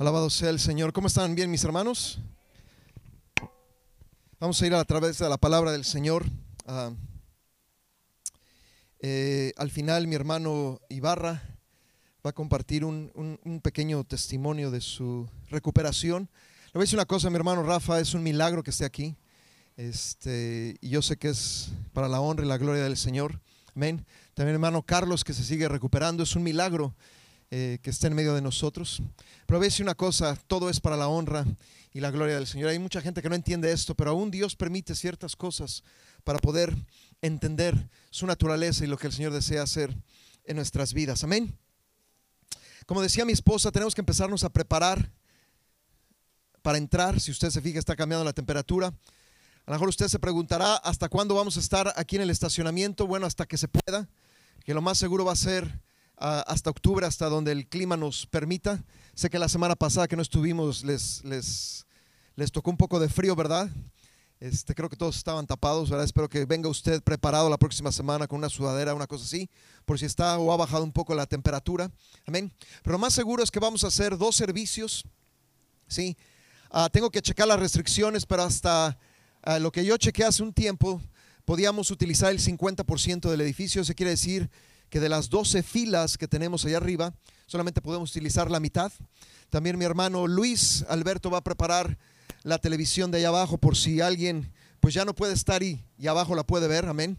Alabado sea el Señor. ¿Cómo están? ¿Bien, mis hermanos? Vamos a ir a través de la palabra del Señor. Ah, eh, al final, mi hermano Ibarra va a compartir un, pequeño testimonio de su recuperación. Le voy a decir una cosa, mi hermano Rafa, es un milagro que esté aquí. Este, y yo sé que es para la honra y la gloria del Señor. Amén. También, hermano Carlos, que se sigue recuperando, es un milagro eh, que esté en medio de nosotros. Pero a una cosa, todo es para la honra y la gloria del Señor. Hay mucha gente que no entiende esto, pero aún Dios permite ciertas cosas para poder entender su naturaleza y lo que el Señor desea hacer en nuestras vidas. Amén. Como decía mi esposa, tenemos que empezarnos a preparar para entrar. Si usted se fija, está cambiando la temperatura. A lo mejor usted se preguntará hasta cuándo vamos a estar aquí en el estacionamiento. Bueno, hasta que se pueda, que lo más seguro va a ser hasta octubre, hasta donde el clima nos permita. Sé que la semana pasada que no estuvimos les, les, les tocó un poco de frío, ¿verdad? Este, creo que todos estaban tapados, ¿verdad? Espero que venga usted preparado la próxima semana con una sudadera, una cosa así, por si está o ha bajado un poco la temperatura. Amén. Pero lo más seguro es que vamos a hacer dos servicios, ¿sí? Ah, tengo que checar las restricciones, pero hasta ah, lo que yo chequeé hace un tiempo, podíamos utilizar el 50% del edificio. Eso quiere decir que de las 12 filas que tenemos allá arriba, solamente podemos utilizar la mitad. También mi hermano Luis Alberto va a preparar la televisión de allá abajo por si alguien pues ya no puede estar y, y abajo la puede ver, amén.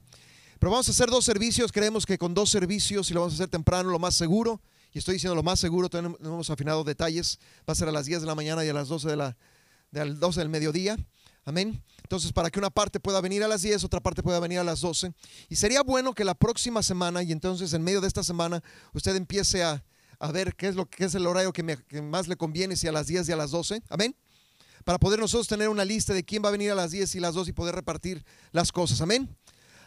Pero vamos a hacer dos servicios, creemos que con dos servicios y lo vamos a hacer temprano, lo más seguro, y estoy diciendo lo más seguro, no hemos afinado detalles, va a ser a las 10 de la mañana y a las 12 de la, de las 12 del mediodía. Amén. Entonces, para que una parte pueda venir a las 10, otra parte pueda venir a las 12. Y sería bueno que la próxima semana, y entonces en medio de esta semana, usted empiece a, a ver qué es, lo, qué es el horario que, más le conviene, si a las 10 y a las 12. Amén. Para poder nosotros tener una lista de quién va a venir a las 10 y las 12 y poder repartir las cosas. Amén.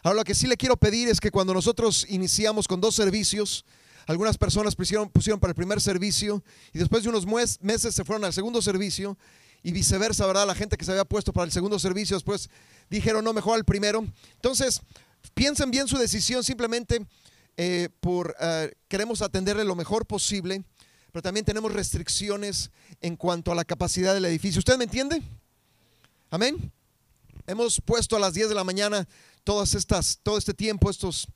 Ahora, lo que sí le quiero pedir es que cuando nosotros iniciamos con dos servicios, algunas personas pusieron, pusieron para el primer servicio y después de unos meses se fueron al segundo servicio y viceversa, ¿verdad? La gente que se había puesto para el segundo servicio después dijeron, no, mejor al primero. Entonces, piensen bien su decisión, simplemente eh, por eh, queremos atenderle lo mejor posible, pero también tenemos restricciones en cuanto a la capacidad del edificio. ¿Usted me entiende? Amén. Hemos puesto a las 10 de la mañana todas estas, todo este tiempo, estos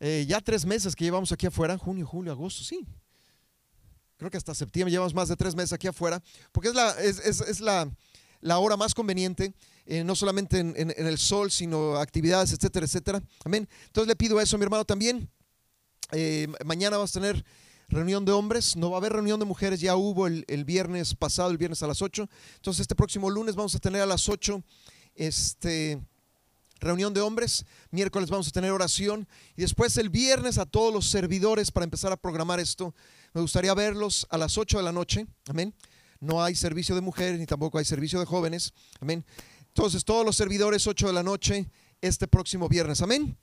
eh, ya tres meses que llevamos aquí afuera, junio, julio, agosto, sí. Creo que hasta septiembre llevamos más de tres meses aquí afuera, porque es la, es, es- la, la hora más conveniente, eh, no solamente en, en- el sol, sino actividades, etcétera, etcétera. Amén. Entonces le pido eso, mi hermano, también. Eh, ma- mañana vamos a tener reunión de hombres, no va a haber reunión de mujeres, ya hubo el, el viernes pasado, el viernes a las 8. Entonces este próximo lunes vamos a tener a las 8 este, reunión de hombres, miércoles vamos a tener oración y después el viernes a todos los servidores para empezar a programar esto. Me gustaría verlos a las 8 de la noche, amén. No hay servicio de mujeres ni tampoco hay servicio de jóvenes, amén. Entonces todos los servidores 8 de la noche este próximo viernes, amén.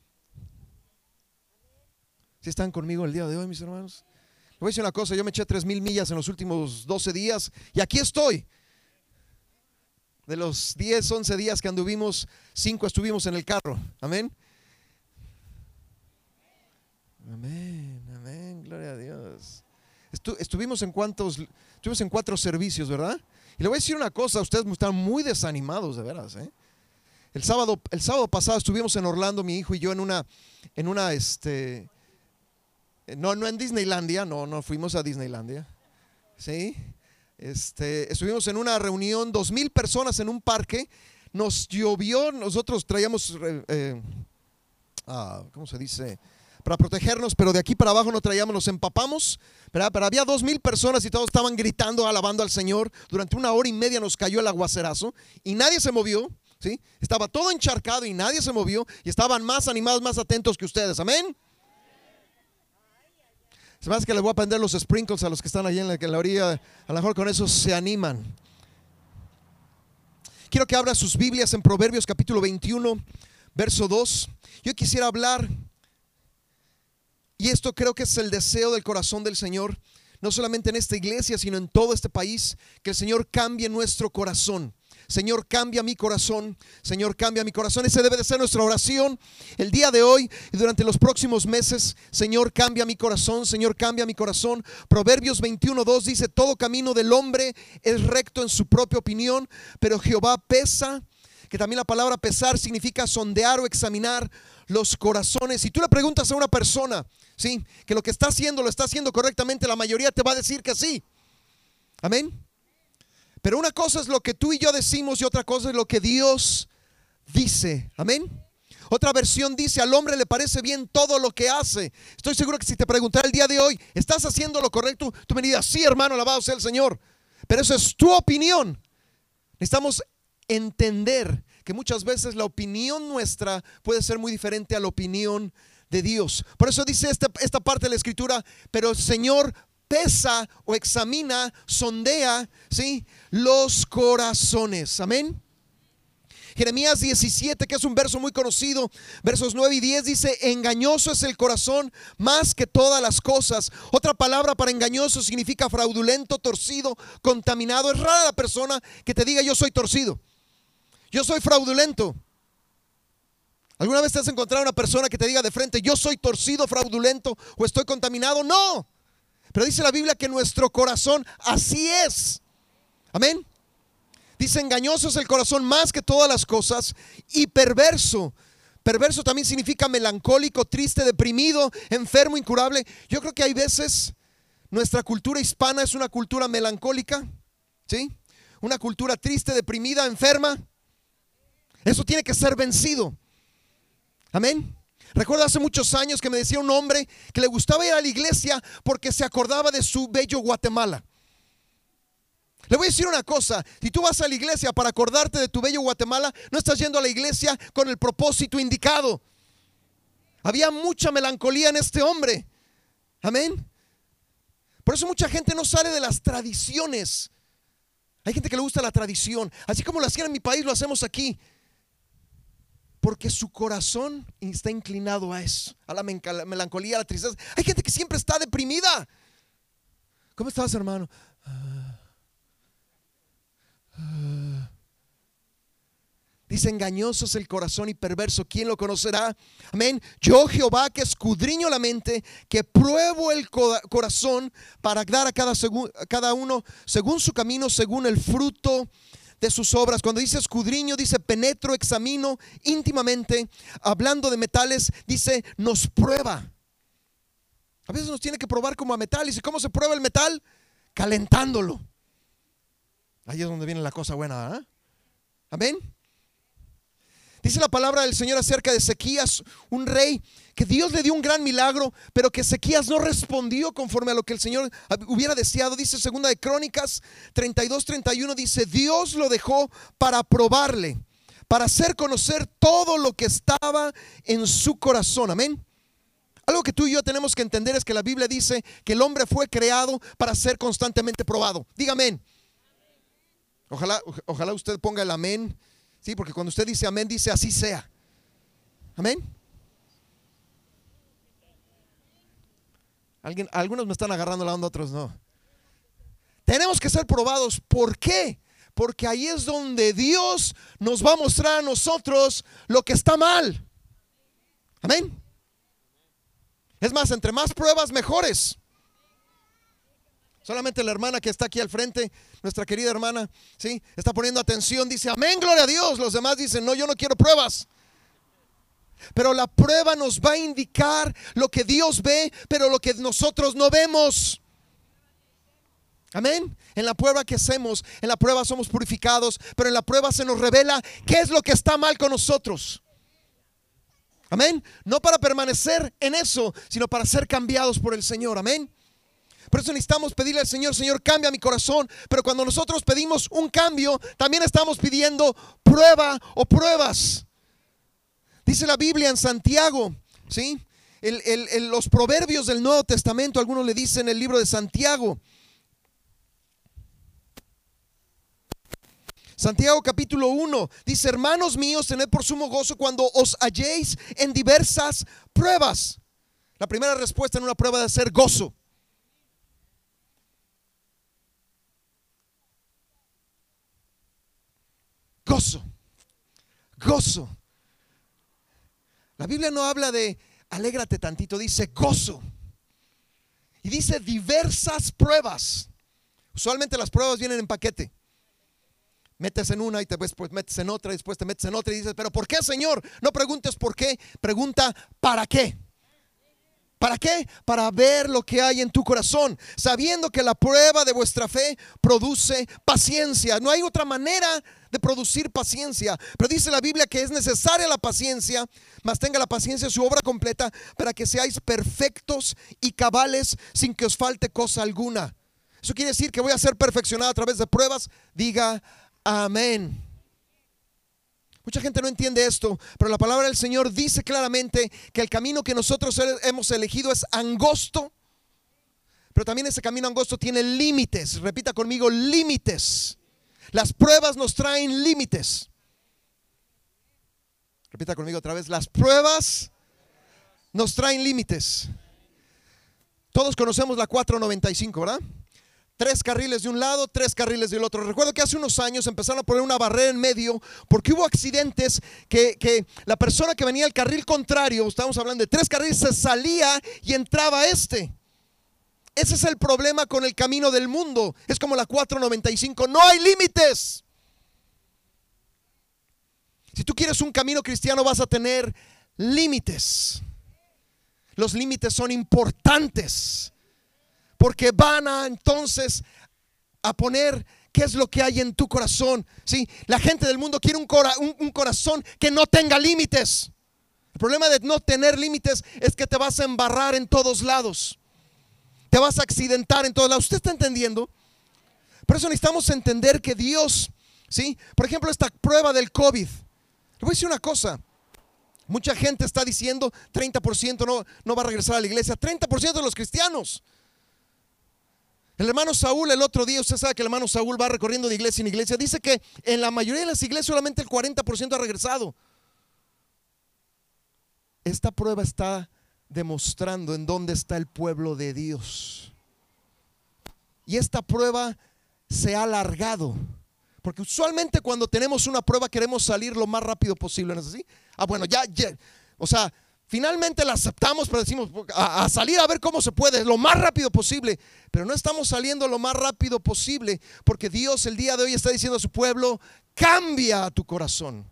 Si están conmigo el día de hoy, mis hermanos? Le voy a decir una cosa, yo me eché tres mil millas en los últimos 12 días y aquí estoy. De los 10, 11 días que anduvimos, 5 estuvimos en el carro. Amén. Amén, amén, gloria a Dios. Estu- estuvimos en cuantos, estuvimos en cuatro servicios, ¿verdad? Y le voy a decir una cosa, ustedes están muy desanimados, de veras, ¿eh? El sábado, el sábado pasado estuvimos en Orlando, mi hijo y yo, en una, en una, este, no, no en Disneylandia, no, no fuimos a Disneylandia, ¿sí? Este, estuvimos en una reunión, dos mil personas en un parque, nos llovió, nosotros traíamos, eh, eh, ah, ¿cómo se dice? Para protegernos, pero de aquí para abajo no traíamos, nos empapamos, pero había dos mil personas y todos estaban gritando, alabando al Señor. Durante una hora y media nos cayó el aguacerazo y nadie se movió, ¿sí? Estaba todo encharcado y nadie se movió y estaban más animados, más atentos que ustedes, amén. Se me que les voy a prender los sprinkles a los que están allí en la, en la orilla. A lo mejor con eso se animan. Quiero que abra sus Biblias en Proverbios capítulo 21, verso 2. Yo quisiera hablar, y esto creo que es el deseo del corazón del Señor, no solamente en esta iglesia, sino en todo este país, que el Señor cambie nuestro corazón. Señor, cambia mi corazón. Señor, cambia mi corazón. Ese debe de ser nuestra oración el día de hoy y durante los próximos meses. Señor, cambia mi corazón. Señor, cambia mi corazón. Proverbios 21.2 dice, todo camino del hombre es recto en su propia opinión, pero Jehová pesa, que también la palabra pesar significa sondear o examinar los corazones. Si tú le preguntas a una persona, ¿sí? Que lo que está haciendo lo está haciendo correctamente, la mayoría te va a decir que sí. Amén. Pero una cosa es lo que tú y yo decimos y otra cosa es lo que Dios dice. Amén. Otra versión dice, al hombre le parece bien todo lo que hace. Estoy seguro que si te preguntara el día de hoy, ¿estás haciendo lo correcto? Tú me dirías, sí hermano, alabado sea el Señor. Pero eso es tu opinión. Necesitamos entender que muchas veces la opinión nuestra puede ser muy diferente a la opinión de Dios. Por eso dice esta, esta parte de la escritura, pero el Señor pesa o examina, sondea, ¿sí? Los corazones. Amén. Jeremías 17, que es un verso muy conocido, versos 9 y 10 dice, engañoso es el corazón más que todas las cosas. Otra palabra para engañoso significa fraudulento, torcido, contaminado. Es rara la persona que te diga yo soy torcido. Yo soy fraudulento. ¿Alguna vez te has encontrado una persona que te diga de frente, yo soy torcido, fraudulento o estoy contaminado? No. Pero dice la Biblia que nuestro corazón así es. Amén. Dice, engañoso es el corazón más que todas las cosas y perverso. Perverso también significa melancólico, triste, deprimido, enfermo, incurable. Yo creo que hay veces nuestra cultura hispana es una cultura melancólica, ¿sí? Una cultura triste, deprimida, enferma. Eso tiene que ser vencido. Amén. Recuerdo hace muchos años que me decía un hombre que le gustaba ir a la iglesia porque se acordaba de su bello Guatemala. Le voy a decir una cosa, si tú vas a la iglesia para acordarte de tu bello Guatemala, no estás yendo a la iglesia con el propósito indicado. Había mucha melancolía en este hombre. Amén. Por eso mucha gente no sale de las tradiciones. Hay gente que le gusta la tradición. Así como lo hacían en mi país, lo hacemos aquí porque su corazón está inclinado a eso, a la melancolía, a la tristeza. Hay gente que siempre está deprimida. ¿Cómo estás, hermano? Dice, engañoso es el corazón y perverso. ¿Quién lo conocerá? Amén. Yo, Jehová, que escudriño la mente, que pruebo el corazón para dar a cada, a cada uno según su camino, según el fruto de sus obras. Cuando dice escudriño, dice penetro, examino íntimamente. Hablando de metales, dice nos prueba. A veces nos tiene que probar como a metales. ¿Y cómo se prueba el metal? Calentándolo. Ahí es donde viene la cosa buena. Amén. Dice la palabra del Señor acerca de Ezequías, un rey que Dios le dio un gran milagro, pero que Ezequías no respondió conforme a lo que el Señor hubiera deseado. Dice segunda de Crónicas 32 31 dice, "Dios lo dejó para probarle, para hacer conocer todo lo que estaba en su corazón." Amén. Algo que tú y yo tenemos que entender es que la Biblia dice que el hombre fue creado para ser constantemente probado. Dígame. Ojalá ojalá usted ponga el amén Sí, porque cuando usted dice amén, dice así sea. Amén. Alguien, algunos me están agarrando la onda, otros no. Tenemos que ser probados. ¿Por qué? Porque ahí es donde Dios nos va a mostrar a nosotros lo que está mal. Amén. Es más, entre más pruebas, mejores. Solamente la hermana que está aquí al frente, nuestra querida hermana, ¿sí? Está poniendo atención, dice, amén, gloria a Dios. Los demás dicen, no, yo no quiero pruebas. Pero la prueba nos va a indicar lo que Dios ve, pero lo que nosotros no vemos. Amén. En la prueba que hacemos, en la prueba somos purificados, pero en la prueba se nos revela qué es lo que está mal con nosotros. Amén. No para permanecer en eso, sino para ser cambiados por el Señor. Amén. Por eso necesitamos pedirle al Señor, Señor, cambia mi corazón. Pero cuando nosotros pedimos un cambio, también estamos pidiendo prueba o pruebas. Dice la Biblia en Santiago, ¿sí? los proverbios del Nuevo Testamento, algunos le dicen el libro de Santiago. Santiago capítulo 1 dice, hermanos míos, tened por sumo gozo cuando os halléis en diversas pruebas. La primera respuesta en una prueba de ser gozo. Gozo. Gozo. La Biblia no habla de alégrate tantito, dice gozo. Y dice diversas pruebas. Usualmente las pruebas vienen en paquete. Metes en una y después pues, metes en otra y después te metes en otra y dices, pero ¿por qué, Señor? No preguntes por qué, pregunta ¿para qué? ¿Para qué? Para ver lo que hay en tu corazón, sabiendo que la prueba de vuestra fe produce paciencia. No hay otra manera de producir paciencia, pero dice la Biblia que es necesaria la paciencia, mas tenga la paciencia su obra completa para que seáis perfectos y cabales sin que os falte cosa alguna. Eso quiere decir que voy a ser perfeccionado a través de pruebas. Diga amén. Mucha gente no entiende esto, pero la palabra del Señor dice claramente que el camino que nosotros hemos elegido es angosto, pero también ese camino angosto tiene límites. Repita conmigo, límites. Las pruebas nos traen límites. Repita conmigo otra vez, las pruebas nos traen límites. Todos conocemos la 495, ¿verdad? tres carriles de un lado, tres carriles del otro. Recuerdo que hace unos años empezaron a poner una barrera en medio porque hubo accidentes que, la persona que venía al carril contrario, estamos hablando de tres carriles, se salía y entraba este. Ese es el problema con el camino del mundo. Es como la 495. No hay límites. Si tú quieres un camino cristiano vas a tener límites. Los límites son importantes porque van a entonces a poner qué es lo que hay en tu corazón. ¿sí? La gente del mundo quiere un, un, corazón que no tenga límites. El problema de no tener límites es que te vas a embarrar en todos lados. Te vas a accidentar en todos lados. ¿Usted está entendiendo? Por eso necesitamos entender que Dios, ¿sí? Por ejemplo, esta prueba del COVID. Le voy a decir una cosa. Mucha gente está diciendo 30% no, no va a regresar a la iglesia. 30% de los cristianos. El hermano Saúl el otro día, usted sabe que el hermano Saúl va recorriendo de iglesia en iglesia, dice que en la mayoría de las iglesias solamente el 40% ha regresado. Esta prueba está demostrando en dónde está el pueblo de Dios. Y esta prueba se ha alargado. Porque usualmente cuando tenemos una prueba queremos salir lo más rápido posible, ¿no es así? Ah, bueno, ya, ya. O sea, Finalmente la aceptamos, pero decimos a, salir a ver cómo se puede, lo más rápido posible. Pero no estamos saliendo lo más rápido posible, porque Dios el día de hoy está diciendo a su pueblo, cambia tu corazón.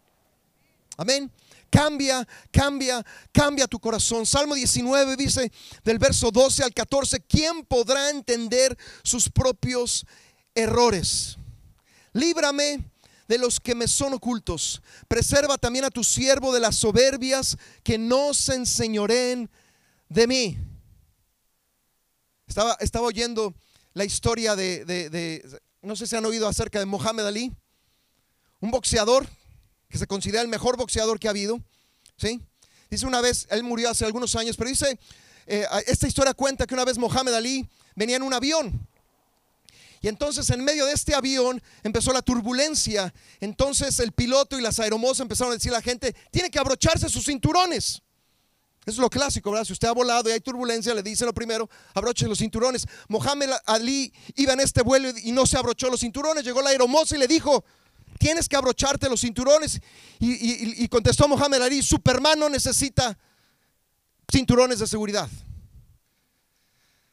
Amén. Cambia, cambia, cambia tu corazón. Salmo 19 dice del verso 12 al 14, ¿quién podrá entender sus propios errores? Líbrame de los que me son ocultos. Preserva también a tu siervo de las soberbias que no se enseñoreen de mí. Estaba, estaba oyendo la historia de, no sé si han oído acerca de Mohamed Ali, un boxeador que se considera el mejor boxeador que ha habido. ¿sí? Dice una vez, él murió hace algunos años, pero dice, eh, esta historia cuenta que una vez Mohamed Ali venía en un avión y entonces en medio de este avión empezó la turbulencia. Entonces el piloto y las aeromosas empezaron a decir a la gente, tiene que abrocharse sus cinturones. Eso es lo clásico, ¿verdad? Si usted ha volado y hay turbulencia, le dicen lo primero, abroche los cinturones. Mohamed Ali iba en este vuelo y no se abrochó los cinturones. Llegó la aeromoza y le dijo, tienes que abrocharte los cinturones. Y, contestó Mohamed Ali, Superman no necesita cinturones de seguridad.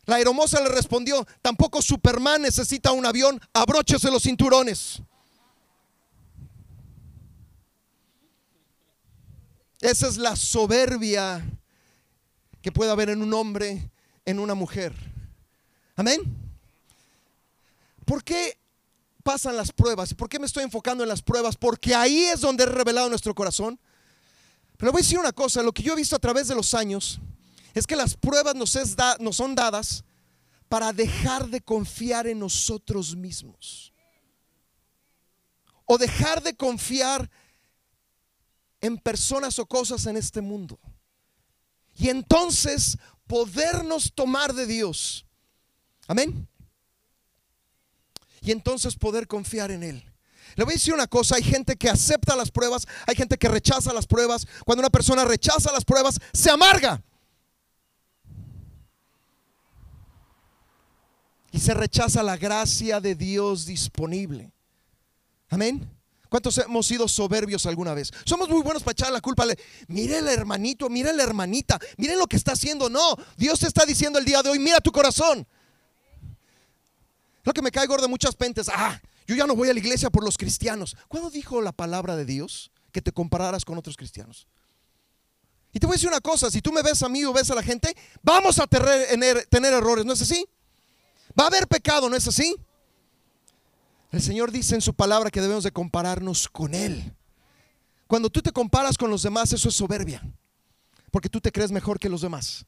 La aeromoza le respondió, tampoco Superman necesita un avión, abróchese los cinturones. Esa es la soberbia que puede haber en un hombre, en una mujer. Amén. ¿Por qué pasan las pruebas? ¿Por qué me estoy enfocando en las pruebas? Porque ahí es donde he revelado nuestro corazón. Pero voy a decir una cosa, lo que yo he visto a través de los años, es que las pruebas nos, nos son dadas para dejar de confiar en nosotros mismos. O dejar de confiar en personas o cosas en este mundo. Y entonces podernos tomar de Dios. Amén. Y entonces poder confiar en Él. Le voy a decir una cosa, hay gente que acepta las pruebas, hay gente que rechaza las pruebas. Cuando una persona rechaza las pruebas, se amarga. y se rechaza la gracia de Dios disponible. Amén. ¿Cuántos hemos sido soberbios alguna vez? Somos muy buenos para echar la culpa. Mire el hermanito, mire la hermanita, miren lo que está haciendo. No, Dios te está diciendo el día de hoy, mira tu corazón. Lo que me cae gordo de muchas pentes. Ah, yo ya no voy a la iglesia por los cristianos. ¿Cuándo dijo la palabra de Dios que te compararas con otros cristianos? Y te voy a decir una cosa, si tú me ves a mí o ves a la gente, vamos a tener, tener errores, ¿no es así? Va a haber pecado, ¿no es así? El Señor dice en su palabra que debemos de compararnos con Él. Cuando tú te comparas con los demás, eso es soberbia, porque tú te crees mejor que los demás.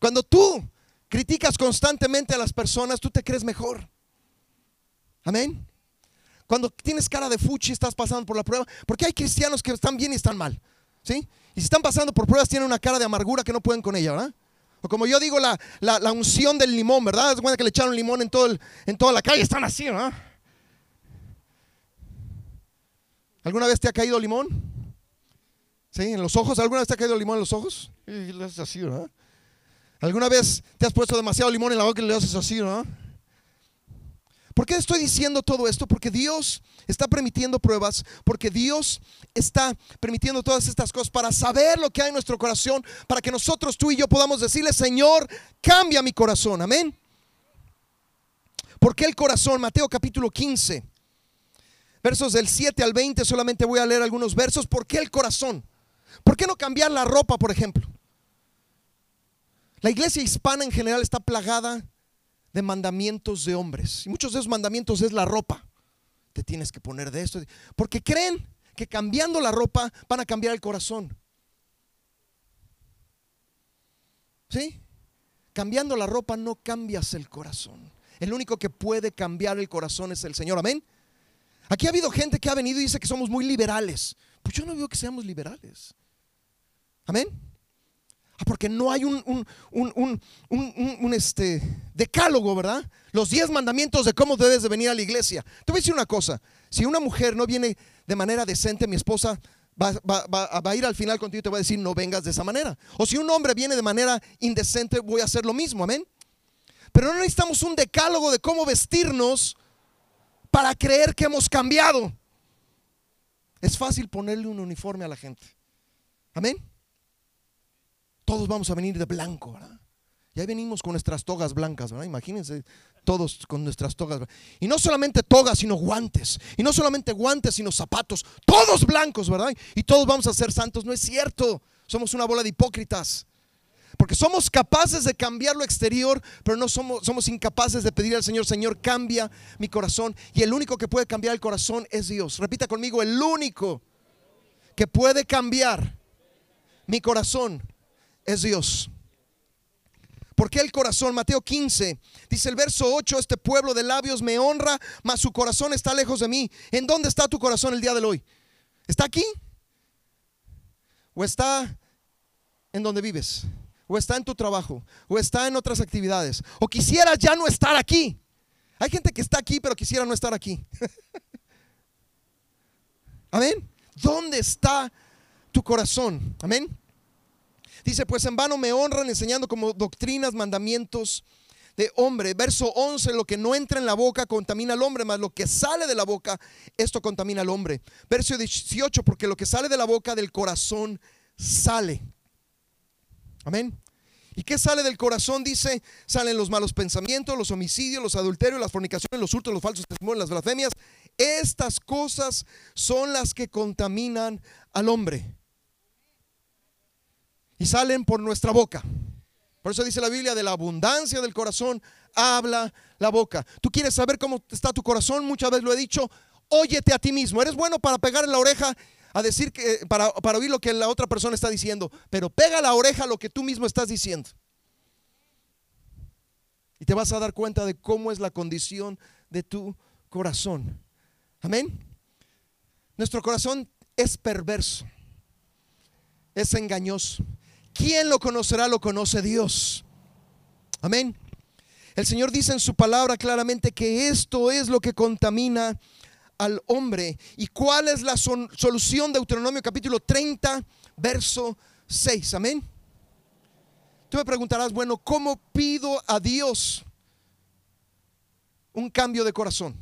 Cuando tú criticas constantemente a las personas, tú te crees mejor. Amén. Cuando tienes cara de fuchi, estás pasando por la prueba, porque hay cristianos que están bien y están mal. ¿Sí? Y si están pasando por pruebas, tienen una cara de amargura que no pueden con ella, ¿verdad? O como yo digo, la, la, unción del limón, ¿verdad? Es buena que le echaron limón en, todo en toda la calle, están así, ¿verdad? ¿Alguna vez te ha caído limón? ¿Sí? ¿En los ojos? ¿Alguna vez te ha caído limón en los ojos? Y así, ¿verdad? ¿Alguna vez te has puesto demasiado limón en la boca y le haces así, ¿verdad? ¿Por qué estoy diciendo todo esto? Porque Dios está permitiendo pruebas, porque Dios está permitiendo todas estas cosas para saber lo que hay en nuestro corazón, para que nosotros, tú y yo, podamos decirle, Señor, cambia mi corazón. Amén. ¿Por qué el corazón? Mateo capítulo 15, versos del 7 al 20, solamente voy a leer algunos versos. ¿Por qué el corazón? ¿Por qué no cambiar la ropa, por ejemplo? La iglesia hispana en general está plagada de mandamientos de hombres. Y muchos de esos mandamientos es la ropa. Te tienes que poner de esto. Porque creen que cambiando la ropa van a cambiar el corazón. ¿Sí? Cambiando la ropa no cambias el corazón. El único que puede cambiar el corazón es el Señor. Amén. Aquí ha habido gente que ha venido y dice que somos muy liberales. Pues yo no veo que seamos liberales. Amén. Ah, porque no hay un, un, este, decálogo, ¿verdad? Los diez mandamientos de cómo debes de venir a la iglesia. Te voy a decir una cosa. Si una mujer no viene de manera decente, mi esposa va, va, a ir al final contigo y te va a decir, no vengas de esa manera. O si un hombre viene de manera indecente, voy a hacer lo mismo. Amén. Pero no necesitamos un decálogo de cómo vestirnos para creer que hemos cambiado. Es fácil ponerle un uniforme a la gente. Amén todos vamos a venir de blanco, ¿verdad? Y ahí venimos con nuestras togas blancas, ¿verdad? Imagínense todos con nuestras togas. Y no solamente togas, sino guantes. Y no solamente guantes, sino zapatos. Todos blancos, ¿verdad? Y todos vamos a ser santos. No es cierto. Somos una bola de hipócritas. Porque somos capaces de cambiar lo exterior, pero no somos, somos incapaces de pedir al Señor, Señor, cambia mi corazón. Y el único que puede cambiar el corazón es Dios. Repita conmigo, el único que puede cambiar mi corazón es Dios. Porque el corazón, Mateo 15, dice el verso 8, este pueblo de labios me honra, mas su corazón está lejos de mí. ¿En dónde está tu corazón el día de hoy? ¿Está aquí? ¿O está en donde vives? ¿O está en tu trabajo? ¿O está en otras actividades? ¿O quisieras ya no estar aquí? Hay gente que está aquí pero quisiera no estar aquí. Amén. ¿Dónde está tu corazón? Amén. Dice, pues en vano me honran enseñando como doctrinas, mandamientos de hombre. Verso 11, lo que no entra en la boca contamina al hombre, más lo que sale de la boca, esto contamina al hombre. Verso 18, porque lo que sale de la boca del corazón sale. Amén. ¿Y qué sale del corazón? Dice, salen los malos pensamientos, los homicidios, los adulterios, las fornicaciones, los hurtos, los falsos testimonios, las blasfemias. Estas cosas son las que contaminan al hombre y salen por nuestra boca. Por eso dice la Biblia, de la abundancia del corazón habla la boca. Tú quieres saber cómo está tu corazón, muchas veces lo he dicho, óyete a ti mismo. Eres bueno para pegar en la oreja a decir que para, para oír lo que la otra persona está diciendo, pero pega la oreja a lo que tú mismo estás diciendo. Y te vas a dar cuenta de cómo es la condición de tu corazón. Amén. Nuestro corazón es perverso, es engañoso. ¿Quién lo conocerá? Lo conoce Dios. Amén. El Señor dice en su palabra claramente que esto es lo que contamina al hombre. ¿Y cuál es la solución de Deuteronomio capítulo 30, verso 6? Amén. Tú me preguntarás, bueno, ¿cómo pido a Dios un cambio de corazón?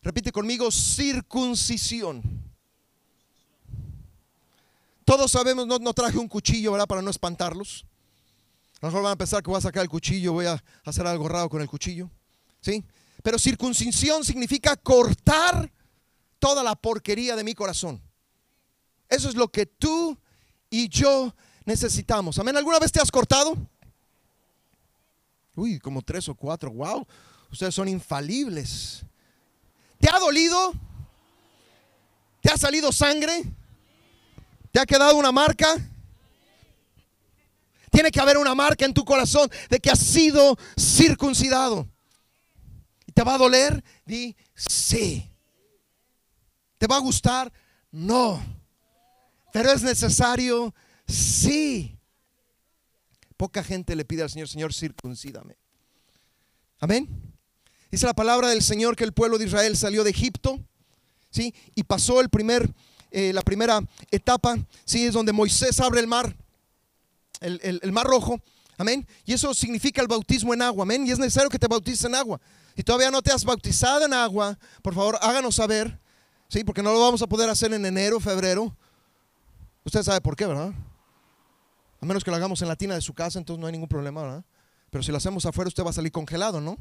Repite conmigo, circuncisión. Todos sabemos, no, traje un cuchillo, ¿verdad? Para no espantarlos. A lo mejor van a pensar que voy a sacar el cuchillo, voy a hacer algo raro con el cuchillo. ¿Sí? Pero circuncisión significa cortar toda la porquería de mi corazón. Eso es lo que tú y yo necesitamos. Amén. ¿Alguna vez te has cortado? Uy, como tres o cuatro. Wow. Ustedes son infalibles. ¿Te ha dolido? ¿Te ha salido sangre? ¿Te ha quedado una marca? Tiene que haber una marca en tu corazón de que has sido circuncidado. ¿Te va a doler? Di sí. ¿Te va a gustar? No. Pero es necesario, sí. Poca gente le pide al Señor, Señor, circuncídame. Amén. Dice la palabra del Señor que el pueblo de Israel salió de Egipto, ¿sí? Y pasó el primer, eh, la primera etapa, ¿sí? Es donde Moisés abre el mar, el, el mar rojo, amén. Y eso significa el bautismo en agua, amén. Y es necesario que te bautices en agua. Si todavía no te has bautizado en agua, por favor, háganos saber, ¿sí? Porque no lo vamos a poder hacer en enero, febrero. Usted sabe por qué, ¿verdad? A menos que lo hagamos en la tina de su casa, entonces no hay ningún problema, ¿verdad? Pero si lo hacemos afuera, usted va a salir congelado, ¿no?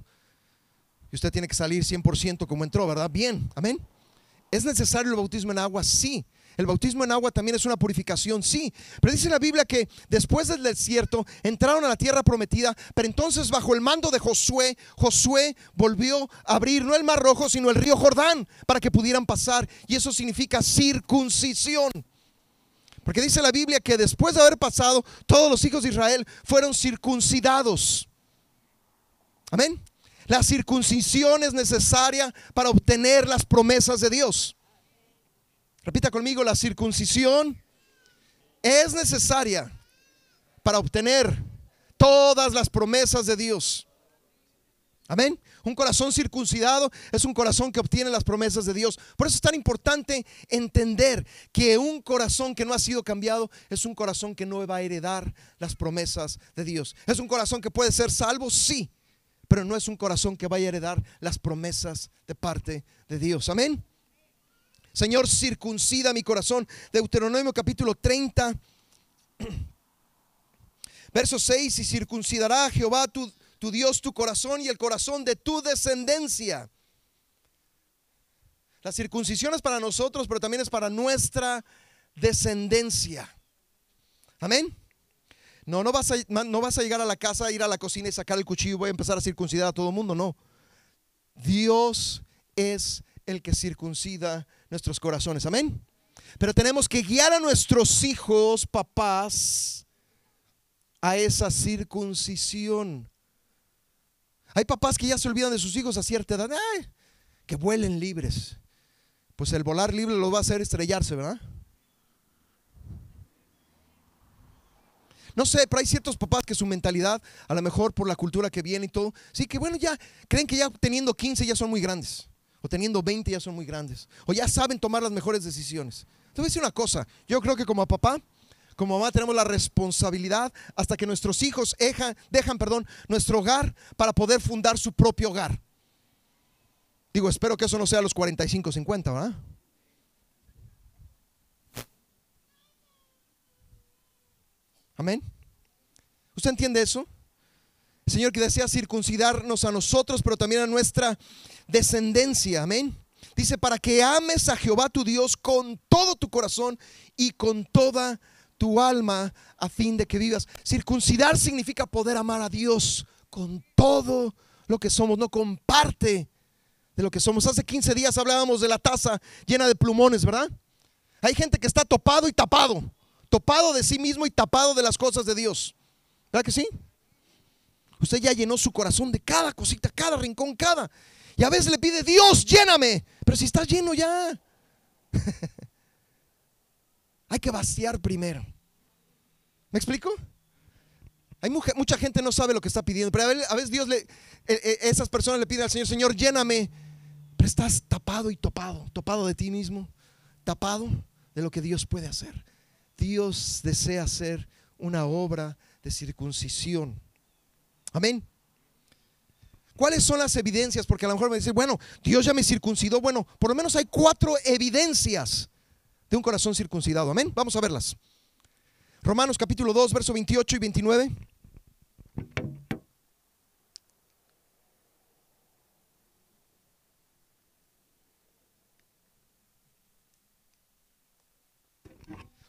Y usted tiene que salir 100% como entró, ¿verdad? Bien, amén. ¿Es necesario el bautismo en agua? Sí. El bautismo en agua también es una purificación, sí. Pero dice la Biblia que después del desierto entraron a la tierra prometida, pero entonces bajo el mando de Josué, Josué volvió a abrir no el mar rojo, sino el río Jordán para que pudieran pasar. Y eso significa circuncisión. Porque dice la Biblia que después de haber pasado, todos los hijos de Israel fueron circuncidados. Amén. La circuncisión es necesaria para obtener las promesas de Dios. Repita conmigo, la circuncisión es necesaria para obtener todas las promesas de Dios. Amén. Un corazón circuncidado es un corazón que obtiene las promesas de Dios. Por eso es tan importante entender que un corazón que no ha sido cambiado es un corazón que no va a heredar las promesas de Dios. Es un corazón que puede ser salvo, sí, pero no es un corazón que vaya a heredar las promesas de parte de Dios. Amén. Señor, circuncida mi corazón. Deuteronomio capítulo 30, verso 6, y circuncidará Jehová tu tu Dios, tu corazón y el corazón de tu descendencia. La circuncisión es para nosotros, pero también es para nuestra descendencia. Amén. No, no vas, a, no vas a llegar a la casa, ir a la cocina y sacar el cuchillo y voy a empezar a circuncidar a todo el mundo. No. Dios es el que circuncida nuestros corazones. Amén. Pero tenemos que guiar a nuestros hijos, papás, a esa circuncisión. Hay papás que ya se olvidan de sus hijos a cierta edad. que vuelen libres. Pues el volar libre lo va a hacer estrellarse, ¿verdad? No sé, pero hay ciertos papás que su mentalidad, a lo mejor por la cultura que viene y todo, sí que bueno, ya creen que ya teniendo 15 ya son muy grandes, o teniendo 20 ya son muy grandes, o ya saben tomar las mejores decisiones. Te voy a decir una cosa, yo creo que como papá, como mamá tenemos la responsabilidad hasta que nuestros hijos dejan, dejan perdón, nuestro hogar para poder fundar su propio hogar. Digo, espero que eso no sea a los 45, 50, ¿verdad? Amén. ¿Usted entiende eso? El Señor que desea circuncidarnos a nosotros, pero también a nuestra descendencia. Amén. Dice, para que ames a Jehová tu Dios con todo tu corazón y con toda tu alma a fin de que vivas. Circuncidar significa poder amar a Dios con todo lo que somos, no con parte de lo que somos. Hace 15 días hablábamos de la taza llena de plumones, ¿verdad? Hay gente que está topado y tapado, topado de sí mismo y tapado de las cosas de Dios. ¿Verdad que sí? Usted ya llenó su corazón de cada cosita, cada rincón, cada. Y a veces le pide, Dios, lléname. Pero si estás lleno ya. Hay que vaciar primero. ¿Me explico? Hay mucha, mucha gente no sabe lo que está pidiendo, pero a veces, Dios le, e, e, esas personas le piden al Señor, Señor, lléname, pero estás tapado y topado, topado de ti mismo, tapado de lo que Dios puede hacer. Dios desea hacer una obra de circuncisión. Amén. ¿Cuáles son las evidencias? Porque a lo mejor me dicen, bueno, Dios ya me circuncidó. Bueno, por lo menos hay cuatro evidencias de un corazón circuncidado. Amén. Vamos a verlas. Romanos capítulo 2, verso 28 y 29.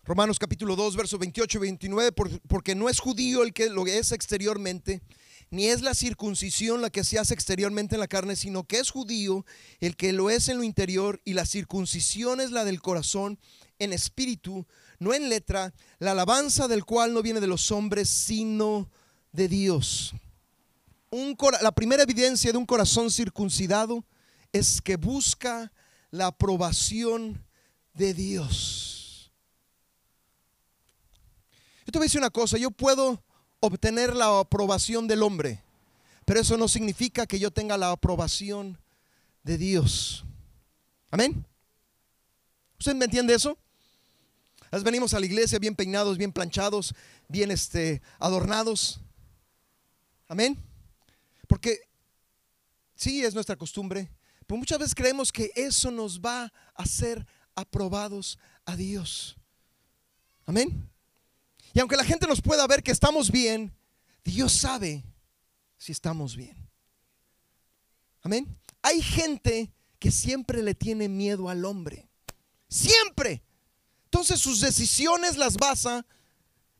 Romanos capítulo 2, versos 28 y 29, porque no es judío el que lo es exteriormente, ni es la circuncisión la que se hace exteriormente en la carne, sino que es judío el que lo es en lo interior, y la circuncisión es la del corazón en espíritu, no en letra, la alabanza del cual no viene de los hombres, sino de Dios. la primera evidencia de un corazón circuncidado es que busca la aprobación de Dios. Yo te voy a decir una cosa, yo puedo obtener la aprobación del hombre, pero eso no significa que yo tenga la aprobación de Dios. Amén. ¿Usted me entiende eso? venimos a la iglesia bien peinados, bien planchados, bien este, adornados. Amén. Porque sí es nuestra costumbre, pero muchas veces creemos que eso nos va a hacer aprobados a Dios. Amén. Y aunque la gente nos pueda ver que estamos bien, Dios sabe si estamos bien. Amén. Hay gente que siempre le tiene miedo al hombre. Siempre. Entonces sus decisiones las basa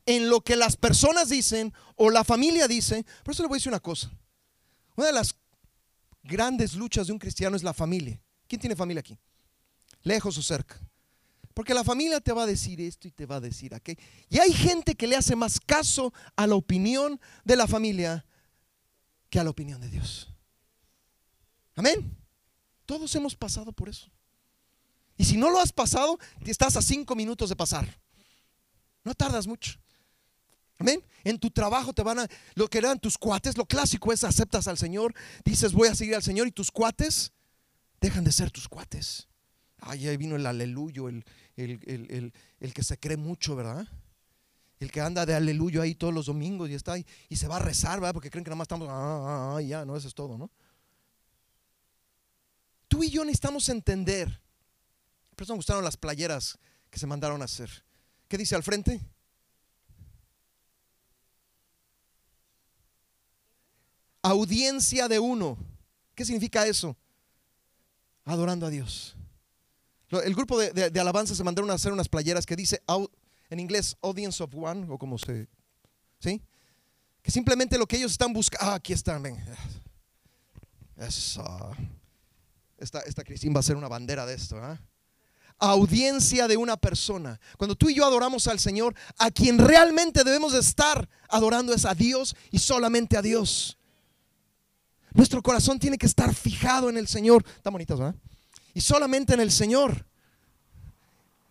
en lo que las personas dicen o la familia dice. Por eso le voy a decir una cosa. Una de las grandes luchas de un cristiano es la familia. ¿Quién tiene familia aquí? Lejos o cerca. Porque la familia te va a decir esto y te va a decir aquello. Y hay gente que le hace más caso a la opinión de la familia que a la opinión de Dios. Amén. Todos hemos pasado por eso. Y si no lo has pasado, estás a cinco minutos de pasar. No tardas mucho. Amén. En tu trabajo te van a, lo que eran tus cuates, lo clásico es aceptas al Señor, dices voy a seguir al Señor y tus cuates dejan de ser tus cuates. Ay, ahí vino el aleluyo, el, el, que se cree mucho, ¿verdad? El que anda de aleluya ahí todos los domingos y está ahí y se va a rezar, ¿verdad? Porque creen que nada más estamos, ah, ah, ah, ya, no, eso es todo, ¿no? Tú y yo necesitamos entender. Por eso me gustaron las playeras que se mandaron a hacer. ¿Qué dice al frente? Audiencia de uno. ¿Qué significa eso? Adorando a Dios. El grupo de, alabanza se mandaron a hacer unas playeras que dice en inglés Audience of One, o como se. ¿Sí? Que simplemente lo que ellos están buscando. Ah, aquí están, ven. Esta, esta Cristín va a ser una bandera de esto. ¿ah? Audiencia de una persona. Cuando tú y yo adoramos al Señor, a quien realmente debemos de estar adorando es a Dios y solamente a Dios. Nuestro corazón tiene que estar fijado en el Señor. Están bonitas, ¿verdad? Y solamente en el Señor.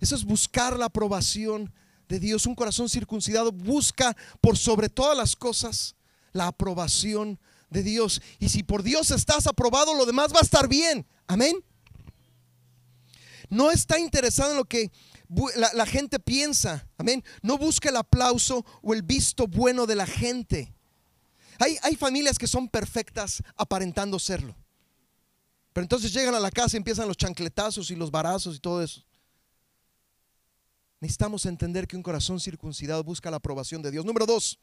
Eso es buscar la aprobación de Dios. Un corazón circuncidado busca por sobre todas las cosas la aprobación de Dios. Y si por Dios estás aprobado, lo demás va a estar bien. Amén. No está interesado en lo que la, gente piensa. Amén. No busca el aplauso o el visto bueno de la gente. Hay, hay familias que son perfectas aparentando serlo. Pero entonces llegan a la casa y empiezan los chancletazos y los barazos y todo eso. Necesitamos entender que un corazón circuncidado busca la aprobación de Dios. Número dos.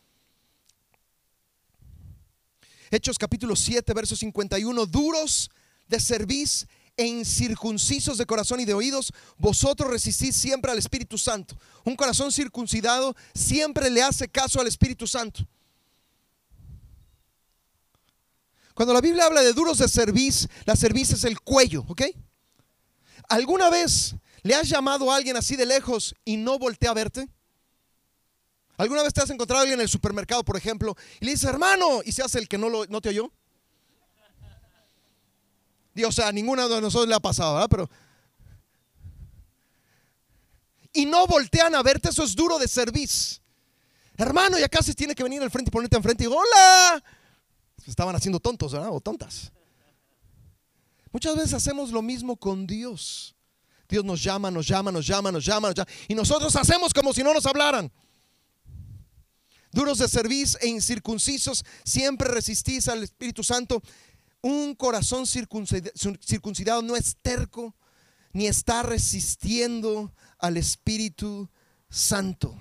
Hechos capítulo 7, verso 51. Duros de cerviz e incircuncisos de corazón y de oídos, vosotros resistís siempre al Espíritu Santo. Un corazón circuncidado siempre le hace caso al Espíritu Santo. Cuando la Biblia habla de duros de cerviz, la cerviz es el cuello, ¿ok? ¿Alguna vez le has llamado a alguien así de lejos y no voltea a verte? ¿Alguna vez te has encontrado a alguien en el supermercado, por ejemplo, y le dices, hermano, y se hace el que no, lo, no te oyó? O sea, a ninguno de nosotros le ha pasado, ¿verdad? Pero. Y no voltean a verte, eso es duro de cerviz. Hermano, y acá se tiene que venir al frente y ponerte enfrente y digo, hola, estaban haciendo tontos o tontas. Muchas veces hacemos lo mismo con Dios. Dios nos llama, nos llama, nos llama, nos llama, nos llama y nosotros hacemos como si no nos hablaran. Duros de servicio e incircuncisos, siempre resistís al Espíritu Santo. Un corazón circuncidado no es terco ni está resistiendo al Espíritu Santo.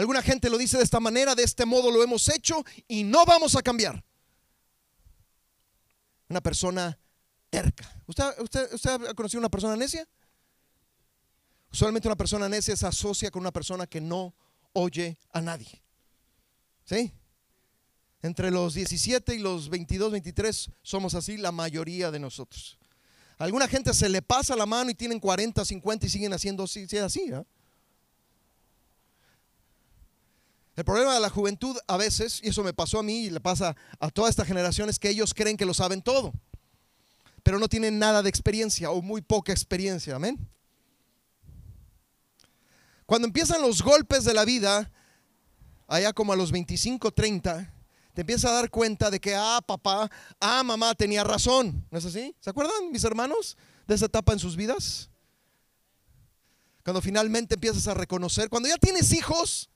Alguna gente lo dice de esta manera, de este modo lo hemos hecho y no vamos a cambiar. Una persona terca. ¿Usted, usted, ha conocido una persona necia? Usualmente una persona necia se asocia con una persona que no oye a nadie. ¿Sí? Entre los 17 y los 22, 23 somos así la mayoría de nosotros. alguna gente se le pasa la mano y tienen 40, 50 y siguen haciendo así. así El problema de la juventud a veces, y eso me pasó a mí y le pasa a toda esta generación, es que ellos creen que lo saben todo, pero no tienen nada de experiencia o muy poca experiencia. Amén. Cuando empiezan los golpes de la vida, allá como a los 25, 30, te empiezas a dar cuenta de que, ah, papá, ah, mamá tenía razón. ¿No es así? ¿Se acuerdan, mis hermanos, de esa etapa en sus vidas? Cuando finalmente empiezas a reconocer, cuando ya tienes hijos,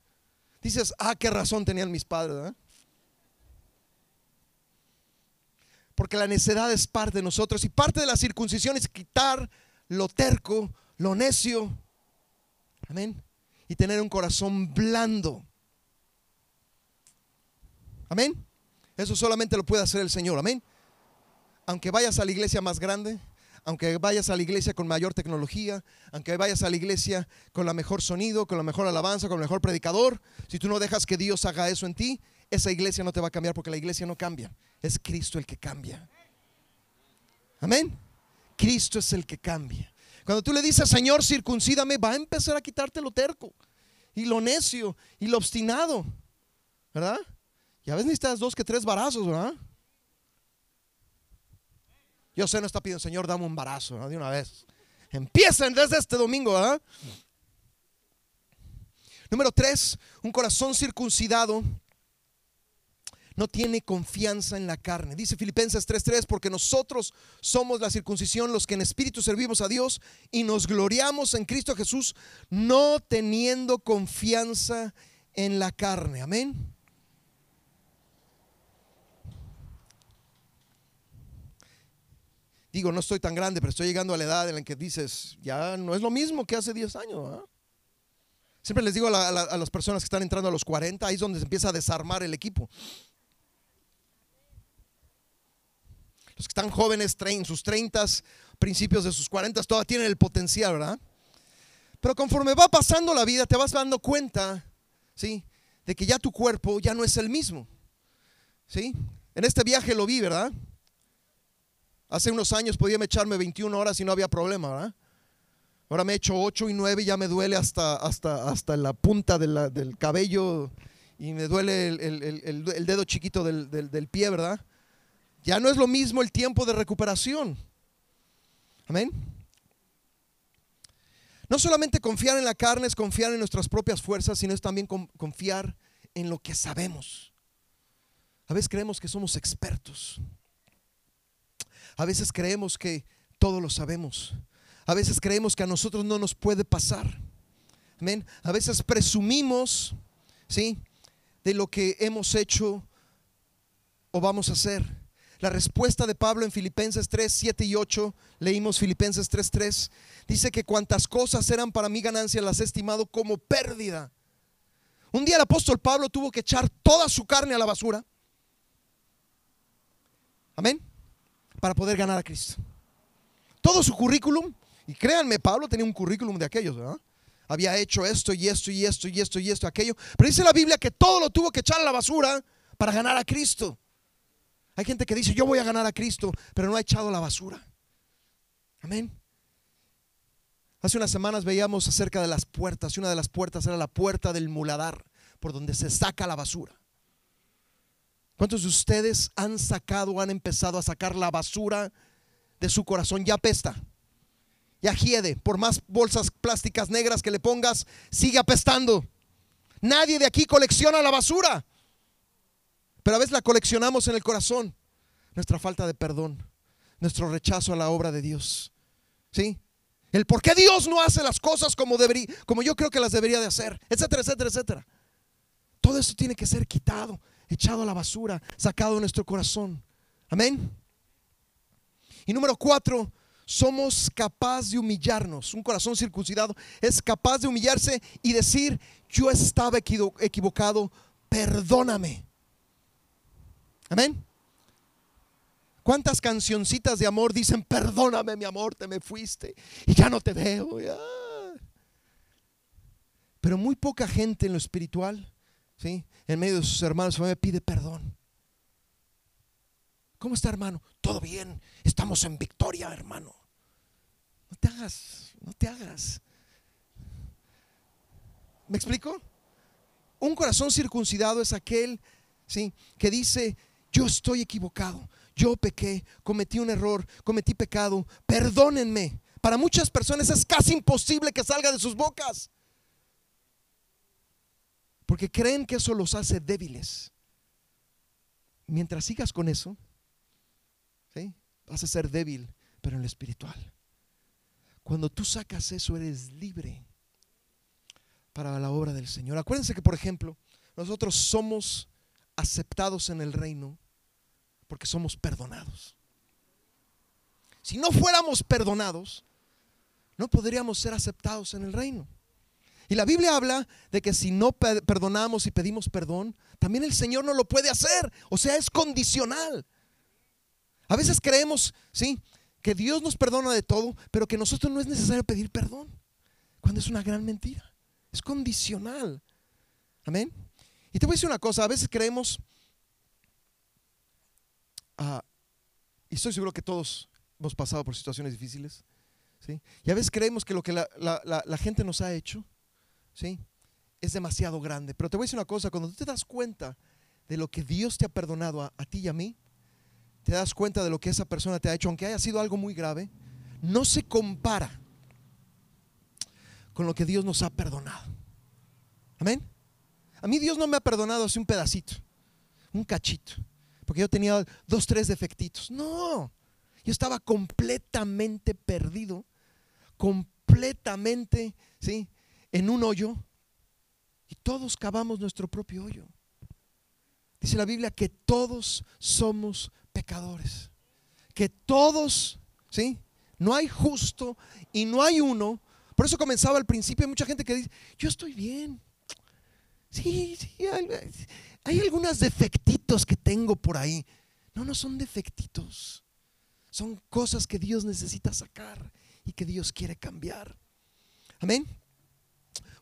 dices, ah, qué razón tenían mis padres. Porque la necedad es parte de nosotros y parte de la circuncisión es quitar lo terco, lo necio. Amén. Y tener un corazón blando Amén. Eso solamente lo puede hacer el Señor. Amén. Aunque vayas a la iglesia más grande, aunque vayas a la iglesia con mayor tecnología, aunque vayas a la iglesia con la mejor sonido, con la mejor alabanza, con el mejor predicador, si tú no dejas que Dios haga eso en ti, esa iglesia no te va a cambiar porque la iglesia no cambia. Es Cristo el que cambia. Amén. Cristo es el que cambia. Cuando tú le dices, Señor, circuncídame, va a empezar a quitarte lo terco y lo necio y lo obstinado. ¿Verdad? Y a veces necesitas dos que tres barazos, ¿verdad? Yo sé, no está pidiendo, Señor, dame un barazo, ¿no? De una vez. Empiecen desde este domingo, ¿verdad? Número tres, un corazón circuncidado no tiene confianza en la carne. Dice Filipenses 3:3, porque nosotros somos la circuncisión, los que en espíritu servimos a Dios y nos gloriamos en Cristo Jesús, no teniendo confianza en la carne. Amén. Digo, no estoy tan grande, pero estoy llegando a la edad en la que dices, ya no es lo mismo que hace 10 años. Siempre les digo a, las personas que están entrando a los 40, ahí es donde se empieza a desarmar el equipo. Los que están jóvenes, en sus 30, principios de sus 40, todavía tienen el potencial, ¿verdad? Pero conforme va pasando la vida, te vas dando cuenta, ¿sí? De que ya tu cuerpo ya no es el mismo, ¿sí? En este viaje lo vi, ¿verdad? Hace unos años podía echarme 21 horas y no había problema, ¿verdad? Ahora me echo 8 y 9 y ya me duele hasta, hasta, hasta la punta del cabello y me duele el, dedo chiquito del, del pie, ¿verdad? Ya no es lo mismo el tiempo de recuperación. Amén. No solamente confiar en la carne es confiar en nuestras propias fuerzas, sino es también confiar en lo que sabemos. A veces creemos que somos expertos. A veces creemos que todo lo sabemos. A veces creemos que a nosotros no nos puede pasar. Amén. A veces presumimos, ¿sí? De lo que hemos hecho o vamos a hacer. La respuesta de Pablo en Filipenses 3, 7 y 8, leímos Filipenses 3, 3, dice que cuantas cosas eran para mi ganancia las he estimado como pérdida. Un día el apóstol Pablo tuvo que echar toda su carne a la basura. Amén para poder ganar a Cristo. Todo su currículum, y créanme, Pablo tenía un currículum de aquellos, ¿verdad? Había hecho esto y esto y esto y esto y esto, aquello. Pero dice la Biblia que todo lo tuvo que echar a la basura para ganar a Cristo. Hay gente que dice, yo voy a ganar a Cristo, pero no ha echado la basura. Amén. Hace unas semanas veíamos acerca de las puertas y una de las puertas era la puerta del muladar, por donde se saca la basura. ¿Cuántos de ustedes han sacado han empezado a sacar la basura de su corazón? Ya apesta. Ya hiede. Por más bolsas plásticas negras que le pongas, sigue apestando. Nadie de aquí colecciona la basura. Pero a veces la coleccionamos en el corazón. Nuestra falta de perdón. Nuestro rechazo a la obra de Dios. ¿Sí? El por qué Dios no hace las cosas como, debería, como yo creo que las debería de hacer. Etcétera, etcétera, etcétera. Todo eso tiene que ser quitado echado a la basura, sacado de nuestro corazón. Amén. Y número cuatro, somos capaces de humillarnos. Un corazón circuncidado es capaz de humillarse y decir, yo estaba equivocado, perdóname. Amén. ¿Cuántas cancioncitas de amor dicen, perdóname mi amor, te me fuiste y ya no te veo? Pero muy poca gente en lo espiritual, en medio de sus hermanos, me pide perdón. ¿Cómo está hermano? Todo bien, estamos en victoria hermano. No te hagas, no te hagas. ¿Me explico? Un corazón circuncidado es aquel, ¿sí? Que dice, yo estoy equivocado, yo pequé, cometí un error, cometí pecado, perdónenme. Para muchas personas es casi imposible que salga de sus bocas. Porque creen que eso los hace débiles. Mientras sigas con eso, ¿sí? vas a ser débil, pero en lo espiritual. Cuando tú sacas eso, eres libre para la obra del Señor. Acuérdense que, por ejemplo, nosotros somos aceptados en el reino porque somos perdonados. Si no fuéramos perdonados, no podríamos ser aceptados en el reino. Y la Biblia habla de que si no perdonamos y pedimos perdón, también el Señor no lo puede hacer. O sea, es condicional. A veces creemos, sí, que Dios nos perdona de todo, pero que nosotros no es necesario pedir perdón. Cuando es una gran mentira. Es condicional. Amén. Y te voy a decir una cosa, a veces creemos Ah, y estoy seguro que todos hemos pasado por situaciones difíciles. ¿sí? Y a veces creemos que lo que la, gente nos ha hecho ¿sí? es demasiado grande. Pero te voy a decir una cosa, cuando tú te das cuenta de lo que Dios te ha perdonado a, a ti y a mí, te das cuenta de lo que esa persona te ha hecho, aunque haya sido algo muy grave, no se compara con lo que Dios nos ha perdonado. Amén. A mí Dios no me ha perdonado así un pedacito, un cachito porque yo tenía dos, tres defectitos. No, yo estaba completamente perdido, completamente, ¿sí? En un hoyo. Y todos cavamos nuestro propio hoyo. Dice la Biblia que todos somos pecadores. Que todos, ¿sí? No hay justo y no hay uno. Por eso comenzaba al principio. Hay mucha gente que dice, yo estoy bien. Sí, sí, hay algunos defectitos que tengo por ahí. No, no son defectitos. Son cosas que Dios necesita sacar y que Dios quiere cambiar. Amén.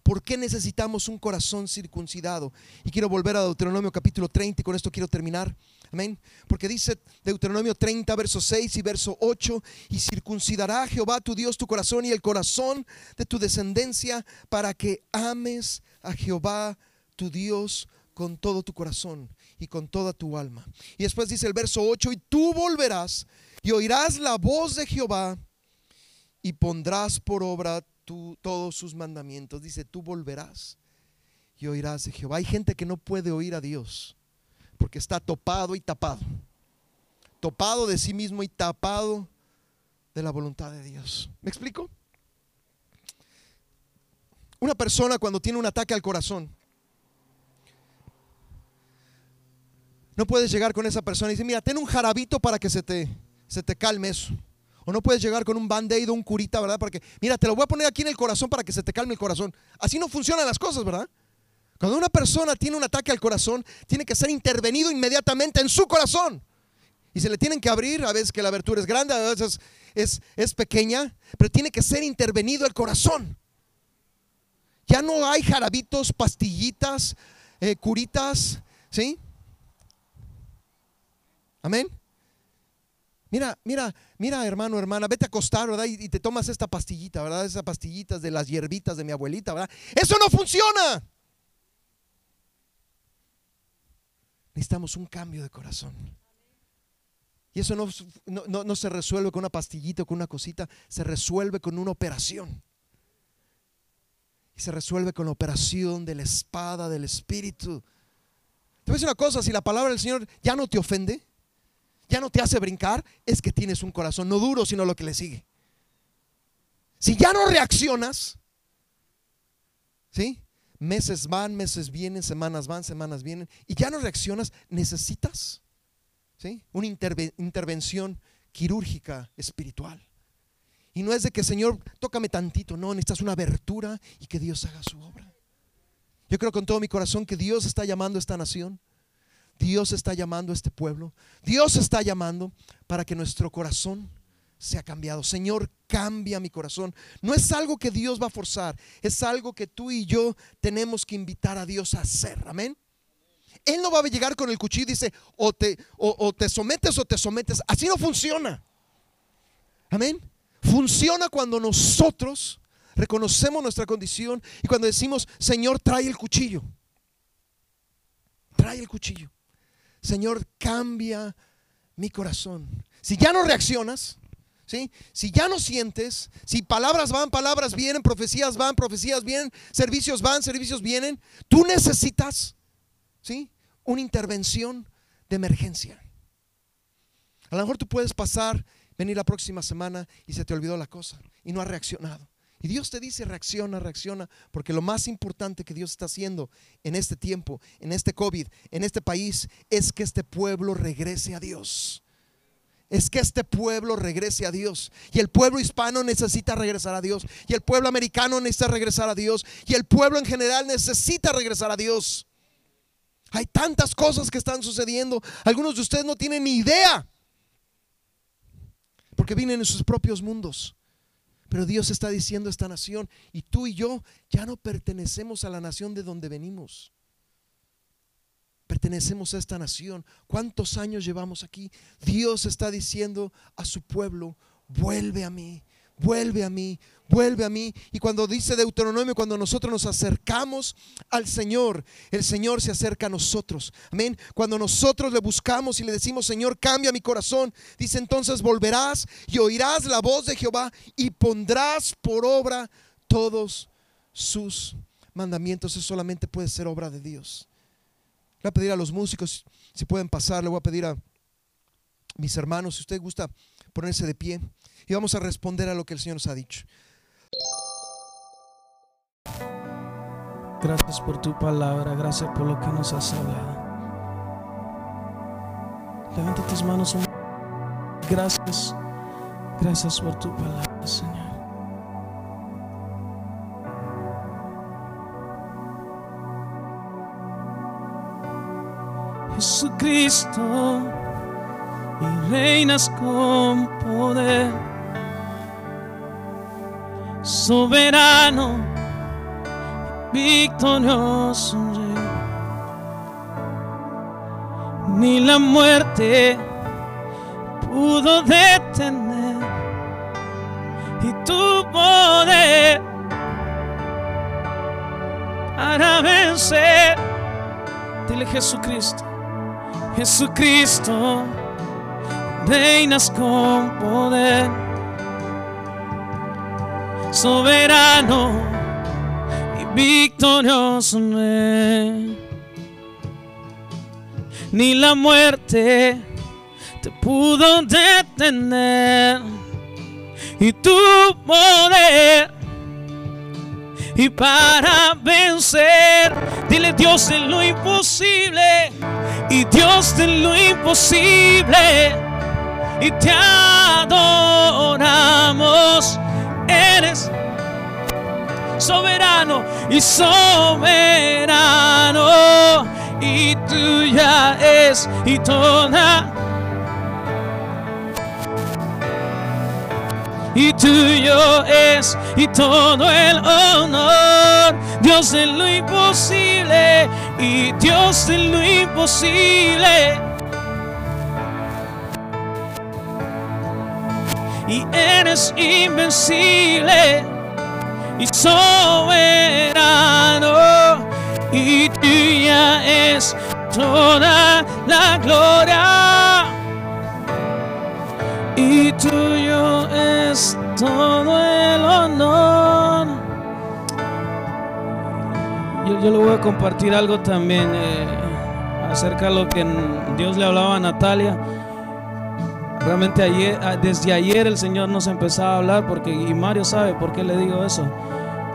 ¿Por qué necesitamos un corazón circuncidado? Y quiero volver a Deuteronomio capítulo 30 y con esto quiero terminar. Amén. Porque dice Deuteronomio 30, verso 6 y verso 8, y circuncidará Jehová tu Dios tu corazón y el corazón de tu descendencia para que ames a Jehová tu Dios con todo tu corazón y con toda tu alma. Y después dice el verso 8, y tú volverás y oirás la voz de Jehová y pondrás por obra todos sus mandamientos. Dice, tú volverás y oirás de Jehová. Hay gente que no puede oír a Dios porque está topado y tapado. Topado de sí mismo y tapado de la voluntad de Dios. ¿Me explico? Una persona cuando tiene un ataque al corazón, No puedes llegar con esa persona y decir, mira, ten un jarabito para que se te, se te calme eso. O no puedes llegar con un band-aid o un curita, ¿verdad? Porque, mira, te lo voy a poner aquí en el corazón para que se te calme el corazón. Así no funcionan las cosas, ¿verdad? Cuando una persona tiene un ataque al corazón, tiene que ser intervenido inmediatamente en su corazón. Y se le tienen que abrir, a veces que la abertura es grande, a veces es, es pequeña, pero tiene que ser intervenido el corazón. Ya no hay jarabitos, pastillitas, eh, curitas, ¿sí? Amén. Mira, mira, mira, hermano, hermana, vete a acostar, ¿verdad? Y, te tomas esta pastillita, ¿verdad? Esas pastillitas de las hierbitas de mi abuelita, ¿verdad? Eso no funciona. Necesitamos un cambio de corazón. Y eso no, no, no se resuelve con una pastillita o con una cosita, se resuelve con una operación. Y se resuelve con la operación de la espada del Espíritu. Te voy a decir una cosa, si la palabra del Señor ya no te ofende, ya no te hace brincar, es que tienes un corazón no duro, sino lo que le sigue. Si ya no reaccionas, ¿sí? meses van, meses vienen, semanas van, semanas vienen, y ya no reaccionas, necesitas ¿sí? una intervención quirúrgica espiritual. Y no es de que, Señor, tócame tantito, no, necesitas una abertura y que Dios haga su obra. Yo creo con todo mi corazón que Dios está llamando a esta nación. Dios está llamando a este pueblo. Dios está llamando para que nuestro corazón sea cambiado. Señor, cambia mi corazón. No es algo que Dios va a forzar, es algo que tú y yo tenemos que invitar a Dios a hacer. Amén. Él no va a llegar con el cuchillo y dice, o te, o te sometes o te sometes. Así no funciona. Amén. Funciona cuando nosotros reconocemos nuestra condición y cuando decimos, Señor, trae el cuchillo. Trae el cuchillo. Señor, cambia mi corazón. Si ya no reaccionas, ¿sí? si ya no sientes, si palabras van, palabras vienen, profecías van, profecías vienen, servicios van, servicios vienen, tú necesitas ¿sí? una intervención de emergencia. A lo mejor tú puedes pasar venir la próxima semana y se te olvidó la cosa y no ha reaccionado. Y Dios te dice, reacciona, reacciona, porque lo más importante que Dios está haciendo en este tiempo, en este COVID, en este país, es que este pueblo regrese a Dios. Es que este pueblo regrese a Dios. Y el pueblo hispano necesita regresar a Dios. Y el pueblo americano necesita regresar a Dios. Y el pueblo en general necesita regresar a Dios. Hay tantas cosas que están sucediendo. Algunos de ustedes no tienen ni idea porque vienen en sus propios mundos. Pero Dios está diciendo a esta nación, y tú y yo ya no pertenecemos a la nación de donde venimos. Pertenecemos a esta nación. ¿Cuántos años llevamos aquí? Dios está diciendo a su pueblo, vuelve a mí, vuelve a mí, vuelve a mí. Y cuando dice Deuteronomio, cuando nosotros nos acercamos al Señor, el Señor se acerca a nosotros. Amén. Cuando nosotros le buscamos y le decimos, Señor, cambia mi corazón, dice entonces volverás y oirás la voz de Jehová y pondrás por obra todos sus mandamientos. Eso solamente puede ser obra de Dios. Le voy a pedir a los músicos si pueden pasar, le voy a pedir a mis hermanos, si usted gusta ponerse de pie y vamos a responder a lo que el Señor nos ha dicho. Gracias por tu palabra, gracias por lo que nos has hablado. Levanta tus manos. Gracias, gracias por tu palabra, Señor. Jesucristo, y reinas con poder soberano, victorioso Ni la muerte pudo detener y tu poder para vencer. Dile Jesucristo, Jesucristo, reinas con poder soberano victorioso. Ni la muerte te pudo detener y tu poder y para vencer. Dile Dios de lo imposible y Dios de lo imposible y te adoramos eres soberano y soberano. Y tuya es y toda y tuyo es y todo el honor. Dios de lo imposible y Dios de lo imposible. Y eres invencible y soberano y tuya es toda la gloria y tuyo es todo el honor. Yo, yo le voy a compartir algo también eh, acerca de lo que Dios le hablaba a Natalia. Realmente ayer, ah, desde ayer el Señor nos empezaba a hablar porque, y Mario sabe por qué le digo eso.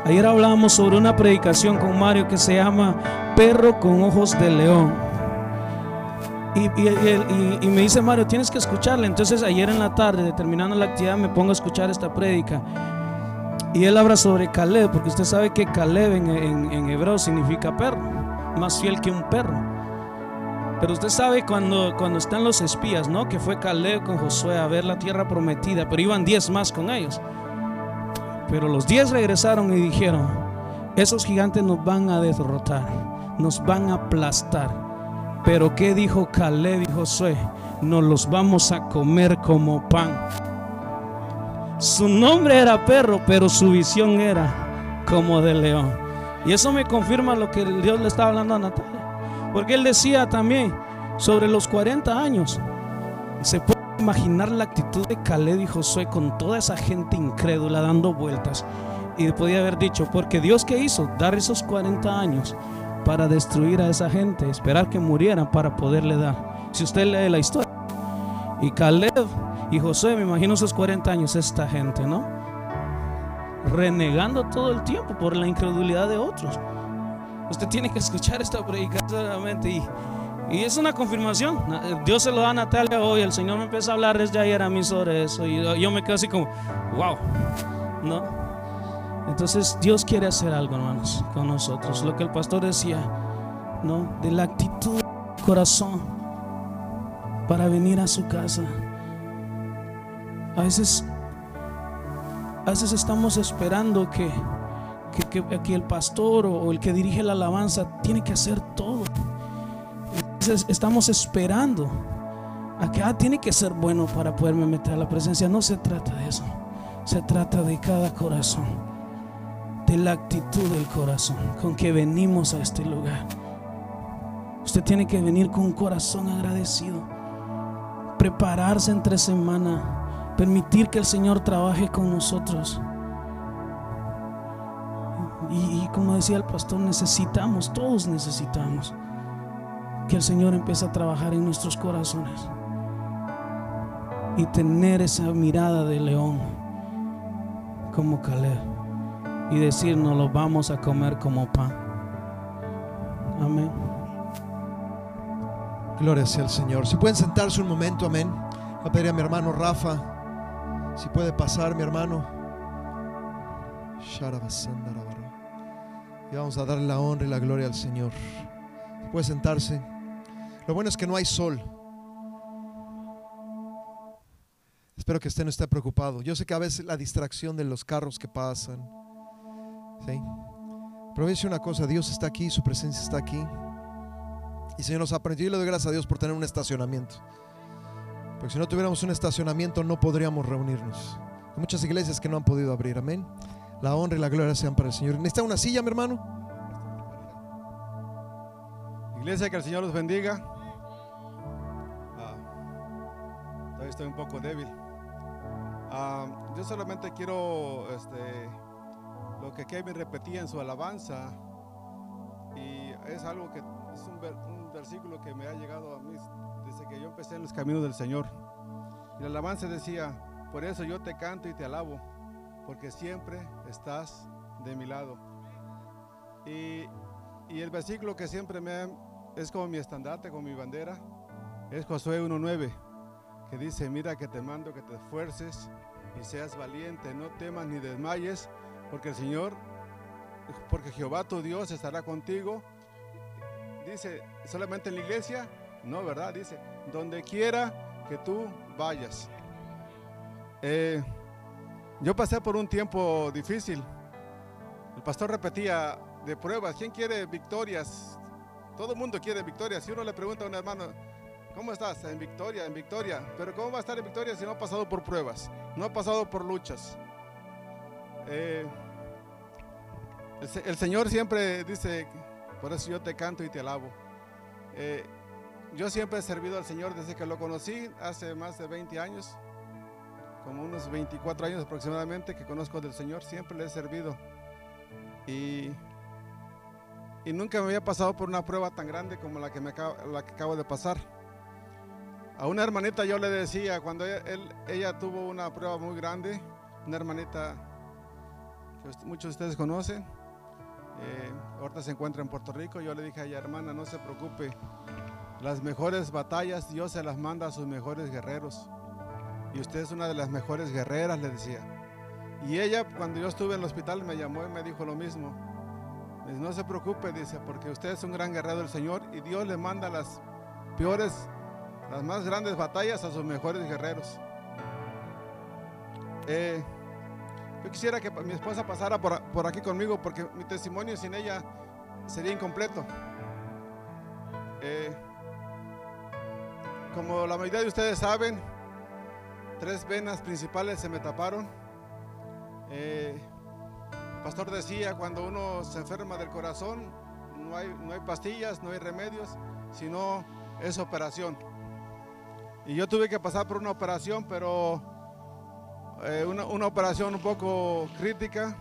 Ayer hablábamos sobre una predicación con Mario que se llama Perro con ojos de león. Y, me dice Mario, tienes que escucharla. Entonces ayer en la tarde, terminando la actividad, me pongo a escuchar esta prédica. Y él habla sobre Caleb, porque usted sabe que Caleb en, hebreo significa perro, más fiel que un perro. Pero usted sabe cuando, cuando están los espías, ¿no? Que fue Caleb con Josué a ver la tierra prometida, pero iban diez más con ellos. Pero los diez regresaron y dijeron, esos gigantes nos van a derrotar, nos van a aplastar. Pero ¿qué dijo Caleb y Josué? Nos los vamos a comer como pan. Su nombre era perro, pero su visión era como de león. Y eso me confirma lo que Dios le estaba hablando a Natalia. Porque él decía también sobre los 40 años. Se puede imaginar la actitud de Caleb y Josué con toda esa gente incrédula dando vueltas. Y podía haber dicho, porque Dios que hizo, dar esos 40 años para destruir a esa gente, esperar que murieran para poderle dar. Si usted lee la historia. Y Caleb y José, me imagino esos 40 años, esta gente, ¿no? Renegando todo el tiempo por la incredulidad de otros. Usted tiene que escuchar esta predicación solamente y, y es una confirmación. Dios se lo da a Natalia hoy. El Señor me empieza a hablar desde ayer a mí sobre eso. Y yo me quedo así como, wow, ¿no? Entonces Dios quiere hacer algo, hermanos, con nosotros. Lo que el pastor decía, ¿no? De la actitud del corazón para venir a su casa. A veces, a veces estamos esperando que, que, el pastor o, el que dirige la alabanza tiene que hacer todo. Entonces estamos esperando a que ah, tiene que ser bueno para poderme meter a la presencia. No se trata de eso. Se trata de cada corazón, de la actitud del corazón con que venimos a este lugar. Usted tiene que venir con un corazón agradecido, prepararse entre semana Permitir que el Señor trabaje con nosotros. Y, como decía el pastor, necesitamos, todos necesitamos que el Señor empiece a trabajar en nuestros corazones y tener esa mirada de león como Caleb y decir, nos lo vamos a comer como pan. Amén. Gloria sea al Señor. Si pueden sentarse un momento, amén. a pedir a mi hermano Rafa. Si puede pasar, mi hermano. Y vamos a darle la honra y la gloria al Señor. Puede sentarse. Lo bueno es que no hay sol. Espero que usted no esté preocupado. Yo sé que a veces la distracción de los carros que pasan. ¿sí? Pero voy una cosa: Dios está aquí, su presencia está aquí. Y Señor nos aprendió le doy gracias a Dios por tener un estacionamiento. Porque si no tuviéramos un estacionamiento no podríamos reunirnos. Hay muchas iglesias que no han podido abrir. Amén. La honra y la gloria sean para el Señor. ¿Necesita una silla, mi hermano? Iglesia, que el Señor los bendiga. Ah, todavía estoy un poco débil. Ah, yo solamente quiero este, lo que Kevin repetía en su alabanza. Y es algo que es un, versículo que me ha llegado a mí desde que yo empecé en los caminos del Señor. Y el alabanza decía, por eso yo te canto y te alabo, porque siempre estás de mi lado. Y, y el versículo que siempre me es como mi estandarte, como mi bandera, es Josué 1.9, que dice, mira que te mando que te esfuerces y seas valiente, no temas ni desmayes, porque el Señor, porque Jehová tu Dios estará contigo. Dice, solamente en la iglesia no, ¿verdad? Dice, donde quiera que tú vayas. Eh, yo pasé por un tiempo difícil. El pastor repetía de pruebas. ¿Quién quiere victorias? Todo el mundo quiere victorias. Si uno le pregunta a un hermano, ¿cómo estás? En victoria, en victoria. Pero ¿cómo va a estar en victoria si no ha pasado por pruebas? No ha pasado por luchas. Eh, el, Señor siempre dice, por eso yo te canto y te alabo. Eh, yo siempre he servido al Señor desde que lo conocí, hace más de 20 años, como unos 24 años aproximadamente que conozco del Señor, siempre le he servido. Y, y nunca me había pasado por una prueba tan grande como la que, me acabo, la que acabo de pasar. A una hermanita yo le decía, cuando ella, tuvo una prueba muy grande, una hermanita que muchos de ustedes conocen. Eh, ahorita se encuentra en Puerto Rico. Yo le dije a ella, hermana, no se preocupe. Las mejores batallas Dios se las manda a sus mejores guerreros. Y usted es una de las mejores guerreras, le decía. Y ella, cuando yo estuve en el hospital, me llamó y me dijo lo mismo. no se preocupe, dice, porque usted es un gran guerrero del Señor y Dios le manda las peores, las más grandes batallas a sus mejores guerreros. Eh, yo quisiera que mi esposa pasara por, aquí conmigo porque mi testimonio sin ella sería incompleto. Eh, como la mayoría de ustedes saben, tres venas principales se me taparon. Eh, el pastor decía, cuando uno se enferma del corazón, no hay, no hay pastillas, no hay remedios, sino es operación. Y yo tuve que pasar por una operación, pero eh, una, operación un poco crítica.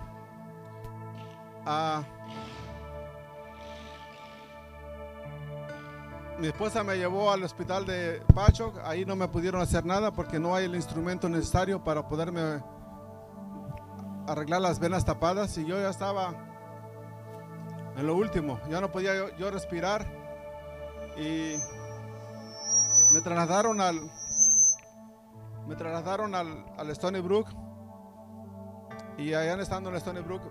Ah, mi esposa me llevó al hospital de Pacho, ahí no me pudieron hacer nada porque no hay el instrumento necesario para poderme arreglar las venas tapadas y yo ya estaba en lo último, ya no podía yo respirar y me trasladaron al, me trasladaron al, Stony Brook y allá estando en Stony Brook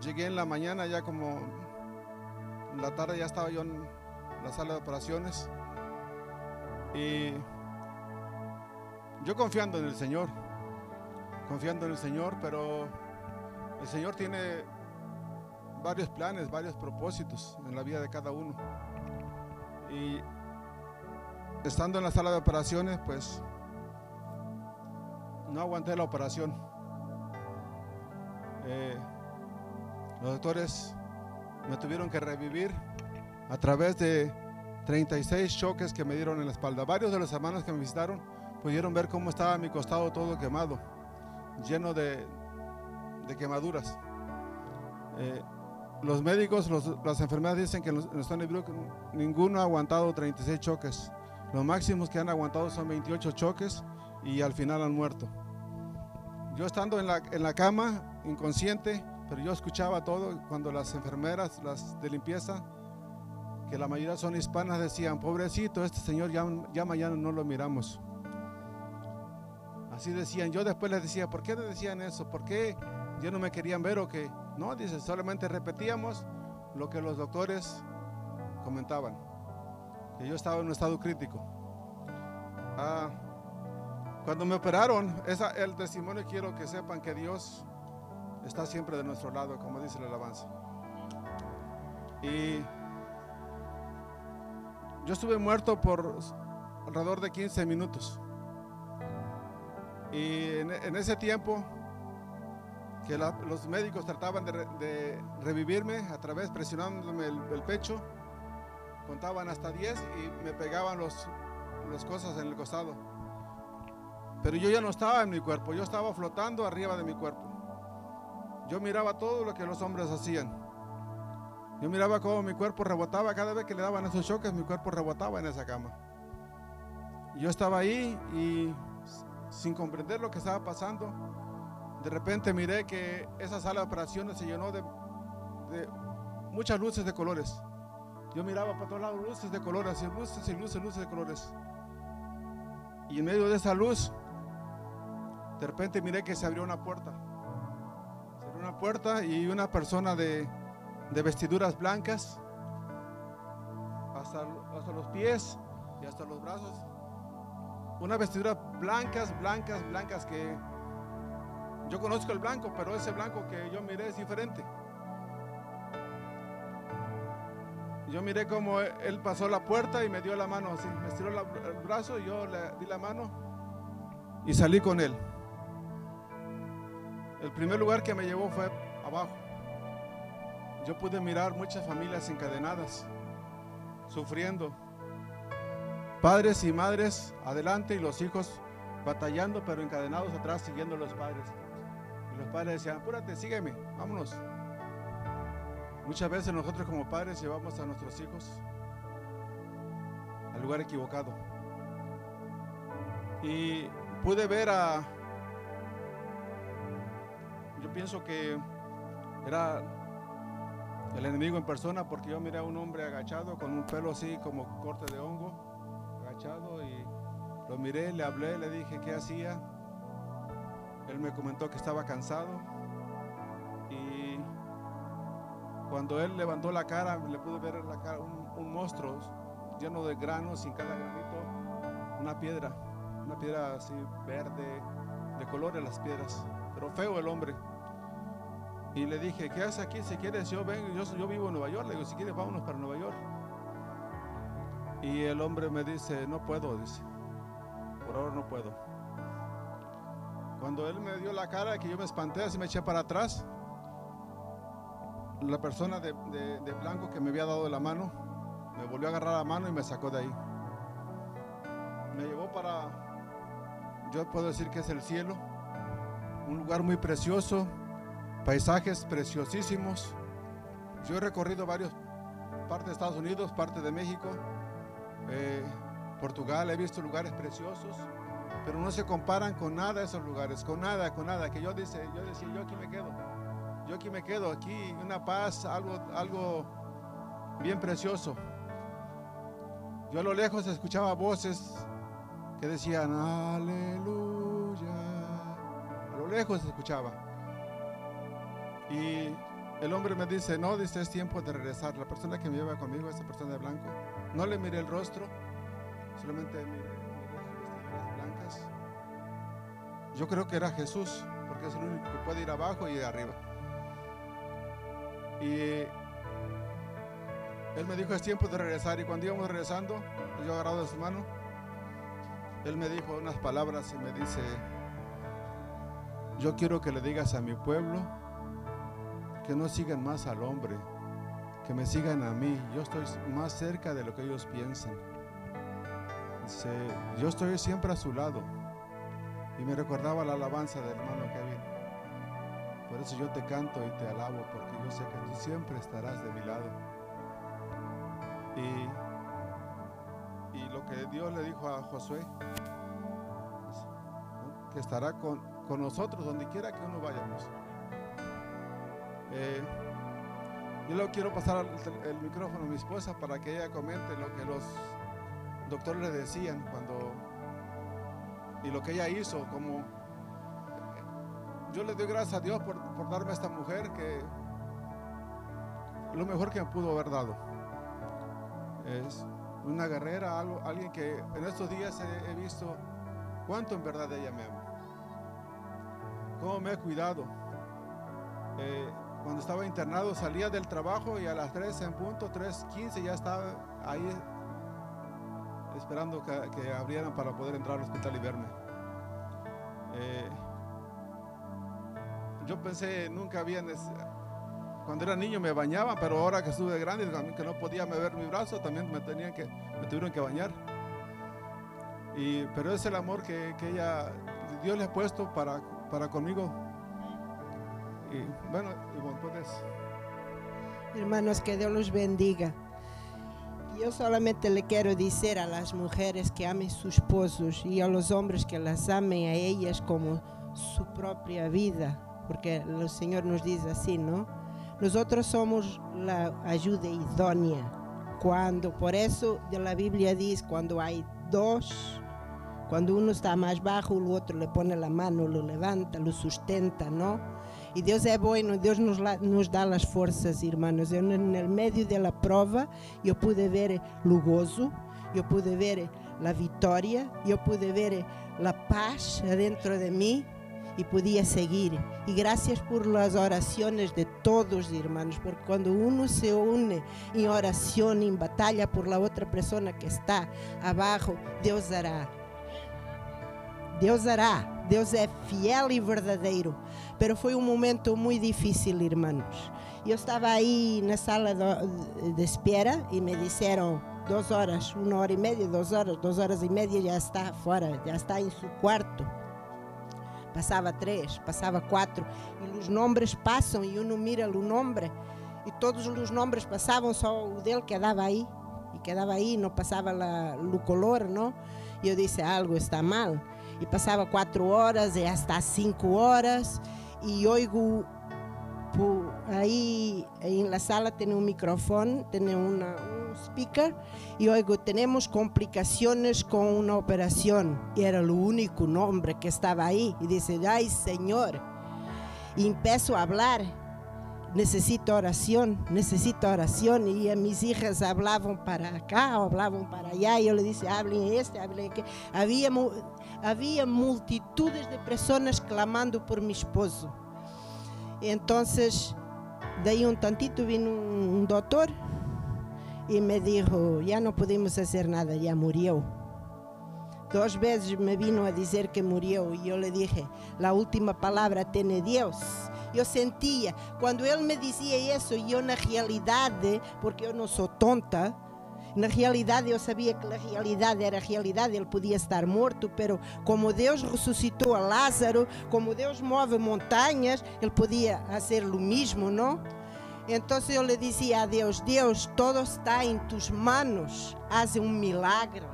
llegué en la mañana ya como en la tarde ya estaba yo en la sala de operaciones. Y yo confiando en el Señor confiando en el Señor pero el Señor tiene varios planes varios propósitos en la vida de cada uno. Y estando en la sala de operaciones pues no aguanté la operación. Eh, los doctores me tuvieron que revivir a través de 36 choques que me dieron en la espalda. Varios de los hermanos que me visitaron pudieron ver cómo estaba mi costado todo quemado, lleno de, quemaduras. Eh, los médicos, las enfermeras dicen que en, Stony Brook ninguno ha aguantado 36 choques. Los máximos que han aguantado son 28 choques y al final han muerto. Yo estando en la, en la cama, inconsciente, pero yo escuchaba todo cuando las enfermeras, las de limpieza, que la mayoría son hispanas, decían, pobrecito, este señor ya, ya mañana no lo miramos. Así decían. Yo después les decía, ¿por qué le decían eso? ¿Por qué ya no me querían ver o qué? No, dice, solamente repetíamos lo que los doctores comentaban, que yo estaba en un estado crítico. Ah, cuando me operaron, el testimonio quiero que sepan que Dios está siempre de nuestro lado, como dice la alabanza. Y yo estuve muerto por alrededor de 15 minutos. Y en, ese tiempo que los médicos trataban de, revivirme a través, presionándome el, pecho, contaban hasta 10 y me pegaban los, las cosas en el costado. Pero yo ya no estaba en mi cuerpo, yo estaba flotando arriba de mi cuerpo. Yo miraba todo lo que los hombres hacían. Yo miraba cómo mi cuerpo rebotaba cada vez que le daban esos choques, mi cuerpo rebotaba en esa cama. Yo estaba ahí y sin comprender lo que estaba pasando, de repente miré que esa sala de operaciones se llenó de, muchas luces de colores. Yo miraba para todos lados luces de colores, y luces y luces, luces de colores. Y en medio de esa luz de repente miré que se abrió una puerta. Se abrió una puerta y una persona de, vestiduras blancas hasta, hasta los pies y hasta los brazos. Una vestidura blancas, blancas, blancas que yo conozco el blanco, pero ese blanco que yo miré es diferente. Yo miré cómo él pasó la puerta y me dio la mano así, me estiró el brazo y yo le di la mano y salí con él. El primer lugar que me llevó fue abajo. Yo pude mirar muchas familias encadenadas, sufriendo. Padres y madres adelante y los hijos batallando, pero encadenados atrás, siguiendo a los padres. Y los padres decían, apúrate, sígueme, vámonos. Muchas veces nosotros como padres llevamos a nuestros hijos al lugar equivocado. Y pude ver a, yo pienso que era el enemigo en persona porque yo miré a un hombre agachado con un pelo así como corte de hongo, agachado y lo miré, le hablé, le dije qué hacía. Él me comentó que estaba cansado y cuando él levantó la cara le pude ver la cara un, monstruo lleno de granos sin cada granito, una piedra, una piedra así verde, de colores las piedras, pero feo el hombre. Y le dije, ¿qué haces aquí? Si quieres, yo vengo, yo, yo vivo en Nueva York. Le digo, si quieres, vámonos para Nueva York. Y el hombre me dice, no puedo, dice, por ahora no puedo. Cuando él me dio la cara, que yo me espanté, así me eché para atrás, la persona de, de- blanco que me había dado la mano, me volvió a agarrar la mano y me sacó de ahí. Me llevó para, yo puedo decir que es el cielo, un lugar muy precioso, paisajes preciosísimos. Yo he recorrido varios partes de Estados Unidos, parte de México, eh, Portugal, he visto lugares preciosos, pero no se comparan con nada esos lugares, con nada, con nada. Que yo dice, yo decía, yo aquí me quedo, yo aquí me quedo, aquí una paz, algo, algo bien precioso. Yo a lo lejos escuchaba voces que decían, aleluya. A lo lejos escuchaba. Y el hombre me dice, no, dice, es tiempo de regresar. La persona que me lleva conmigo, esa persona de blanco, no le miré el rostro, solamente miré, miré blancas. Yo creo que era Jesús, porque es el único que puede ir abajo y arriba. Y él me dijo, es tiempo de regresar. Y cuando íbamos regresando, yo agarrado de su mano, él me dijo unas palabras y me dice, yo quiero que le digas a mi pueblo que no sigan más al hombre, que me sigan a mí. Yo estoy más cerca de lo que ellos piensan. Yo estoy siempre a su lado. Y me recordaba la alabanza del hermano Kevin. Por eso yo te canto y te alabo, porque yo sé que tú siempre estarás de mi lado. Y, lo que Dios le dijo a Josué, que estará con, con nosotros donde quiera que uno vayamos. Eh, yo le quiero pasar el, micrófono a mi esposa para que ella comente lo que los doctores le decían cuando y lo que ella hizo como yo le doy gracias a Dios por, por darme a esta mujer que lo mejor que me pudo haber dado. Es una guerrera algo, alguien que en estos días he, he visto cuánto en verdad ella me ama cómo me ha cuidado. Eh, cuando estaba internado salía del trabajo y a las 3 en punto, 3.15 ya estaba ahí esperando que, abrieran para poder entrar al hospital y verme. Eh, yo pensé, nunca había, cuando era niño me bañaba, pero ahora que estuve grande, que no podía mover mi brazo, también me, tenían que, me tuvieron que bañar. Pero es el amor que, que ella, Dios le ha puesto para, para conmigo. Y bueno, Ivonne, puedes. Hermanos, que Dios los bendiga. Yo solamente le quiero decir a las mujeres que amen sus esposos y a los hombres que las amen a ellas como su propia vida, porque el Señor nos dice así, ¿no? Nosotros somos la ayuda idónea. Cuando, por eso la Biblia dice, cuando hay dos, cuando uno está más bajo, el otro le pone la mano, lo levanta, lo sustenta, ¿no? Y Dios é bueno, Deus nos, nos dá as forças, irmãos. Eu, no meio da prova, eu pude ver o gozo, eu pude ver a vitória, eu pude ver a paz dentro de mim e podia seguir. E graças por las orações de todos, irmãos, porque quando uno se une em oração, em batalha por la outra pessoa que está abaixo, Deus hará. Deus hará. Deus é fiel e verdadeiro. Pero foi um momento muito difícil, irmãos. Eu estava aí na sala de, de espera e me disseram duas horas, uma hora e meia, duas horas, duas horas e meia já está fora, já está em seu quarto. Passava três, passava quatro e os nomes passam e uno mira o nome e todos os nomes passavam, só o dele quedava aí e quedava aí, não passava o color, não? E eu disse algo está mal e passava quatro horas e hasta cinco horas e oigo ahí en la sala tiene un micrófono, tiene una, un speaker y oigo, tenemos complicaciones con una operación. Y era el único nombre que estaba ahí. Y dice, ay Señor. Y empiezo a hablar. Necesito oración, necesito oración. Y mis hijas hablaban para acá o hablaban para allá. Y yo le dije, hablen este, hablen que. Había, mu- había multitudes de personas clamando por mi esposo. Entonces, de ahí un tantito vino un, un doctor y me dijo, ya no podemos hacer nada, ya murió. Dos veces me vino a decir que murió y yo le dije, la última palabra tiene Dios. Yo sentía, cuando él me decía eso, yo na realidade, porque eu não sou tonta, na realidade eu sabia que a realidade era a realidade, ele podia estar morto, pero como Deus ressuscitou a Lázaro, como Deus move montanhas, ele podia fazer o mesmo, não? Então eu le dizia a Deus: Deus, todo está em tus manos, haz um milagre.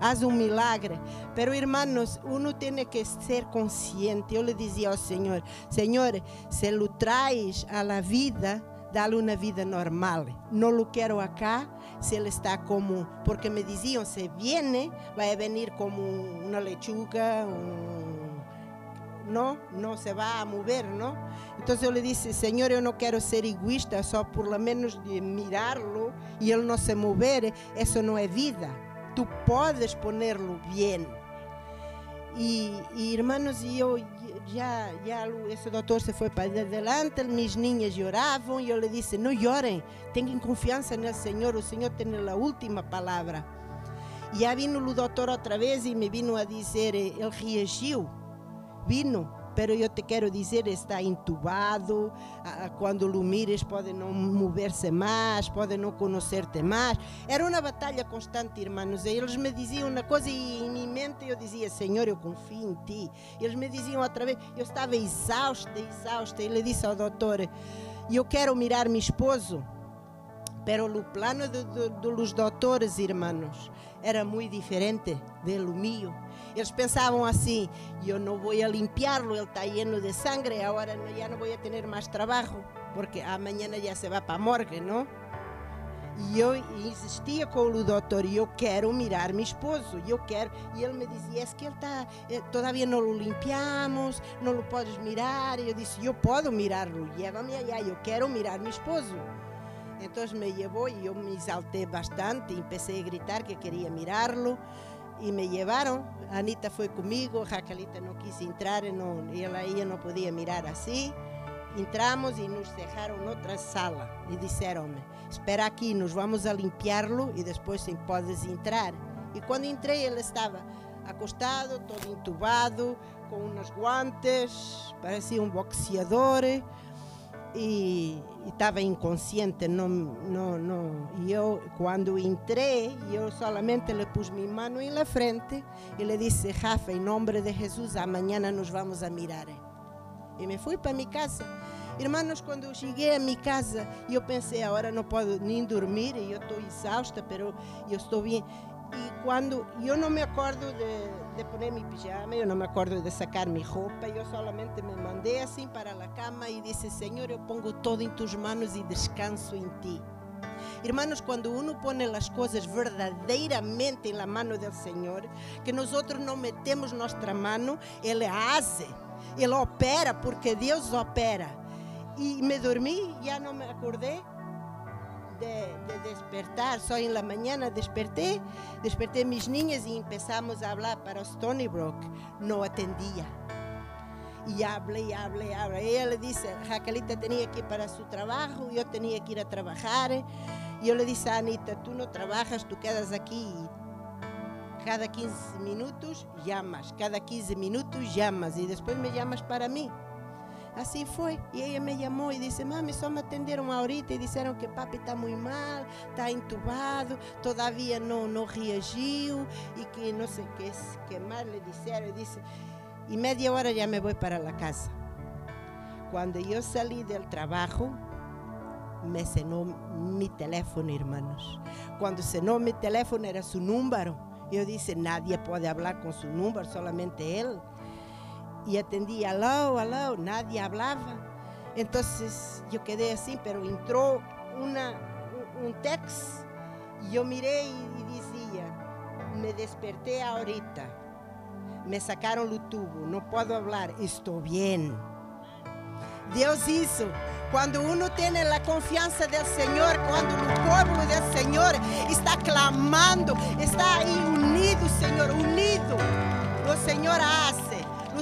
Haz um milagre. Pero, hermanos, uno tiene que ser consciente. Eu le dizia ao Senhor: Senhor, se lo traes a la vida, dale una vida normal. No lo quiero acá, si él está como, porque me decían, se viene, va a venir como una lechuga, un- no, no se va a mover, ¿no? Entonces yo le dije, Señor, yo no quiero ser egoísta, só por lo menos de mirarlo y él no se mover, eso no es vida. Tú puedes ponerlo bien. Y, y, hermanos, y yo ya, ya lo- ese doctor se fue para adelante, mis niñas lloraban, yo le dije, no lloren, tengan confianza en el Señor, el Señor tiene la última palabra. Y ya vino el doctor otra vez y me vino a decir, eh, él reagiu, vino, pero yo te quiero decir, está intubado, ah, ah, cuando lo mires pode não mover-se mais, pode não conhecer-te mais. Era uma batalha constante, irmãos. Eles me diziam uma coisa e em minha mente eu dizia, Senhor, eu confio em ti. Eles me diziam outra vez, eu estava exausta, exausta. Ele disse ao doutor, eu quero mirar meu esposo. Pero o plano de, de, de los doutores, irmãos, era muito diferente do mío. Eles pensavam assim: eu não vou a limpiarlo, ele está lleno de sangre, agora já não vou ter mais trabalho, porque amanhã já se vai para a morgue, não? E eu insistia com o doutor, e eu quero mirar meu esposo, eu quero. E ele me dizia: é que ele está, eh, todavía não o limpiamos, não o podes mirar. E eu disse: eu posso mirá-lo, llévame allá, eu quero mirar meu esposo. Entonces me llevó y yo me exalté bastante y empecé a gritar que quería mirarlo y me llevaron. Anita fue conmigo, Jacalita no quiso entrar, no, ella, ella no podía mirar así. Entramos y nos dejaron otra sala y dijeron, espera aquí, nos vamos a limpiarlo y después puedes entrar. Y cuando entré él estaba acostado, todo intubado, con unos guantes, parecía un boxeador y estava inconsciente, não, não, não. E eu, quando entrei, eu solamente le pus minha mão em la frente e le disse, Rafa, em nome de Jesus, amanhã nos vamos a mirar. E me fui para minha casa. Irmãos, quando eu cheguei a minha casa, eu pensei, agora não posso nem dormir, e eu estou exausta, mas eu estou bem. E quando eu não me acordo de, de poner mi pijama, eu não me acordo de sacar mi roupa, eu solamente me mandei assim para a cama e disse: Senhor, eu pongo todo em tus manos e descanso em ti. Hermanos, quando uno pone as coisas verdadeiramente na mano do Senhor, que nós não metemos nossa mano, Ele hace, Ele opera, porque Deus opera. E me dormi, já não me acordei, de, de, despertar. Só em la mañana desperté, desperté mis niñas y empezamos a hablar para Stony Brook. No atendía. Y hablé, y hablé, hablé. Ella le dice, Jacalita tenía que ir para su trabajo, yo tenía que ir a trabajar. Yo le dije Anita, tú no trabajas, tú quedas aquí. Cada 15 minutos llamas, cada 15 minutos llamas y después me llamas para mí. Assim foi. E ela me chamou e disse: Mami, só me atenderam ahorita e disseram que papi está muito mal, está entubado, todavia não, não reagiu e que não sei o que, que mais lhe disseram. E disse: E meia hora já me vou para a casa. Quando eu saí do trabalho, me cenou mi telefone, irmãos. Quando cenou mi telefone era seu número. Eu disse: Nadie pode falar com seu número, solamente ele. Y atendí, aló, aló, nadie hablaba. Entonces yo quedé así, pero entró una, un, text y yo miré y, y decía, me desperté ahorita, me sacaron el tubo, no puedo hablar, estoy bien. Dios hizo. Cuando uno tiene la confianza del Señor, cuando el pueblo del Señor está clamando, está ahí unido, Señor, unido, el Señor hace.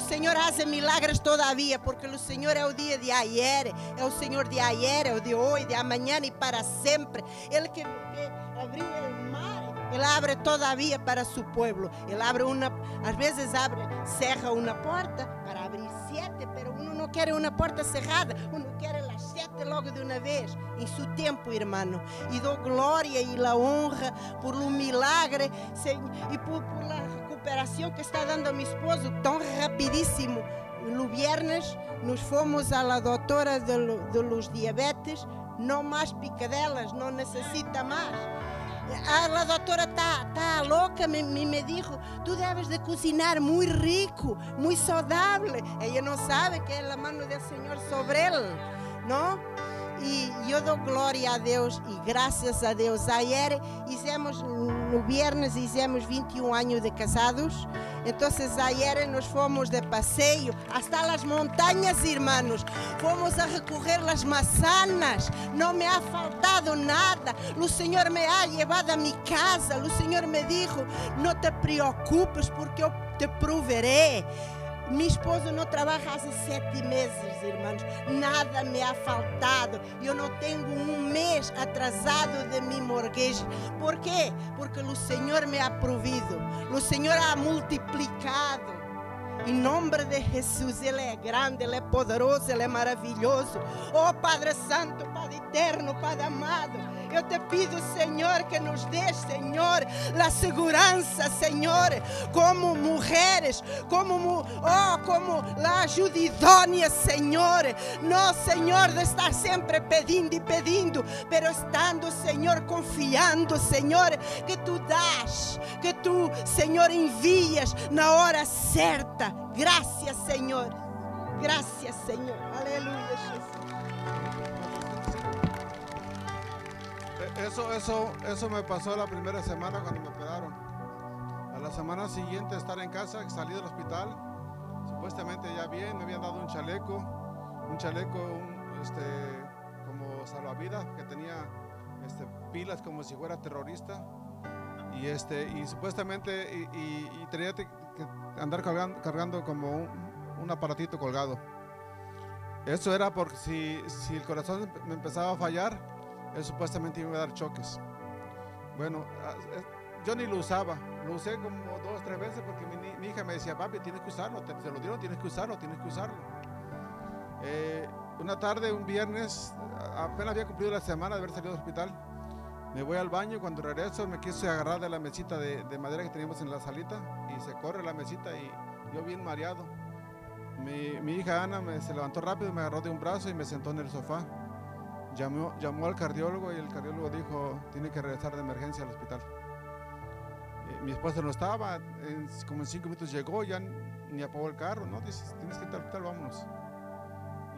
Senhor hace milagres todavía, porque o Senhor é o dia de ayer, é o Senhor de ayer, é o de hoje, de amanhã e para sempre. Ele que, que abriu o mar, Ele abre todavía para su pueblo. Ele abre uma, às vezes abre, cerra uma porta para abrir sete, pero uno não quer uma porta cerrada, uno quer las sete logo de uma vez, em seu tempo, hermano. E dou glória e la honra por um milagre Senhor, e por, por la recuperação que está dando a meu esposo tão rapidíssimo. No viernes nos fomos a la doutora de, lo- de los diabetes, não mais picadelas, não necessita mais. A la doutora está tá louca, me, me, dijo, tú debes de cocinar muy rico, muy saudável. Ella no sabe que es la mano del Señor sobre él, ¿no? Y yo doy gloria a Deus e graças a Deus. Ayer hicimos, no viernes hicimos 21 anos de casados. Então, ayer nos fomos de passeio hasta las montañas, hermanos. Fomos a recorrer las manzanas. Não me ha faltado nada. O Senhor me ha llevado a mi casa. O Senhor me dijo, não te preocupes porque eu te proveré. Mi esposo não trabalha há sete meses, irmãos. Nada me ha faltado. Eu não tenho um mês atrasado de mi mortgage. ¿Por quê? Porque o Senhor me ha provido. O Senhor ha multiplicado. Em nome de Jesus, Ele é grande, Ele é poderoso, Ele é maravilhoso. Oh Padre Santo, Padre eterno, Padre amado, eu te pido, Senhor, que nos dê, Senhor, a segurança, Senhor, como mulheres, como, oh, como a ajuda idônea, Senhor. Não, Senhor, de estar sempre pedindo e pedindo, pero estando, Senhor, confiando, Senhor, que tu das, que tu, Senhor, envias na hora certa. Graças, Senhor. Graças, Senhor. Aleluia, Eso, eso, eso me pasó la primera semana cuando me operaron. A la semana siguiente estar en casa, salí del hospital, supuestamente ya bien, me habían dado un chaleco, un chaleco, este, como salvavidas que tenía este, pilas como si fuera terrorista y este y supuestamente y, tenía que andar cargando, cargando como un, un aparatito colgado. Eso era porque si, si el corazón me empezaba a fallar, él supuestamente iba a dar choques. Bueno, ah, eh, yo ni lo usaba, lo usé como dos, tres veces porque mi, mi hija me decía, papi, tienes que usarlo, te, te lo dieron, tienes que usarlo, tienes que usarlo. Eh, una tarde, un viernes, apenas había cumplido la semana de haber salido del hospital, me voy al baño, cuando regreso me quise agarrar de la mesita de, de madera que teníamos en la salita y se corre la mesita y yo bien mareado. Mi, mi hija Ana me, se levantó rápido, me agarró de un brazo y me sentó en el sofá. Llamó, al cardiólogo y el cardiólogo dijo, tiene que regresar de emergencia al hospital. Eh, mi esposa no estaba, como en cinco minutos llegó, ya ni apagó el carro, ¿no? Dice, tienes que ir al hospital, vámonos.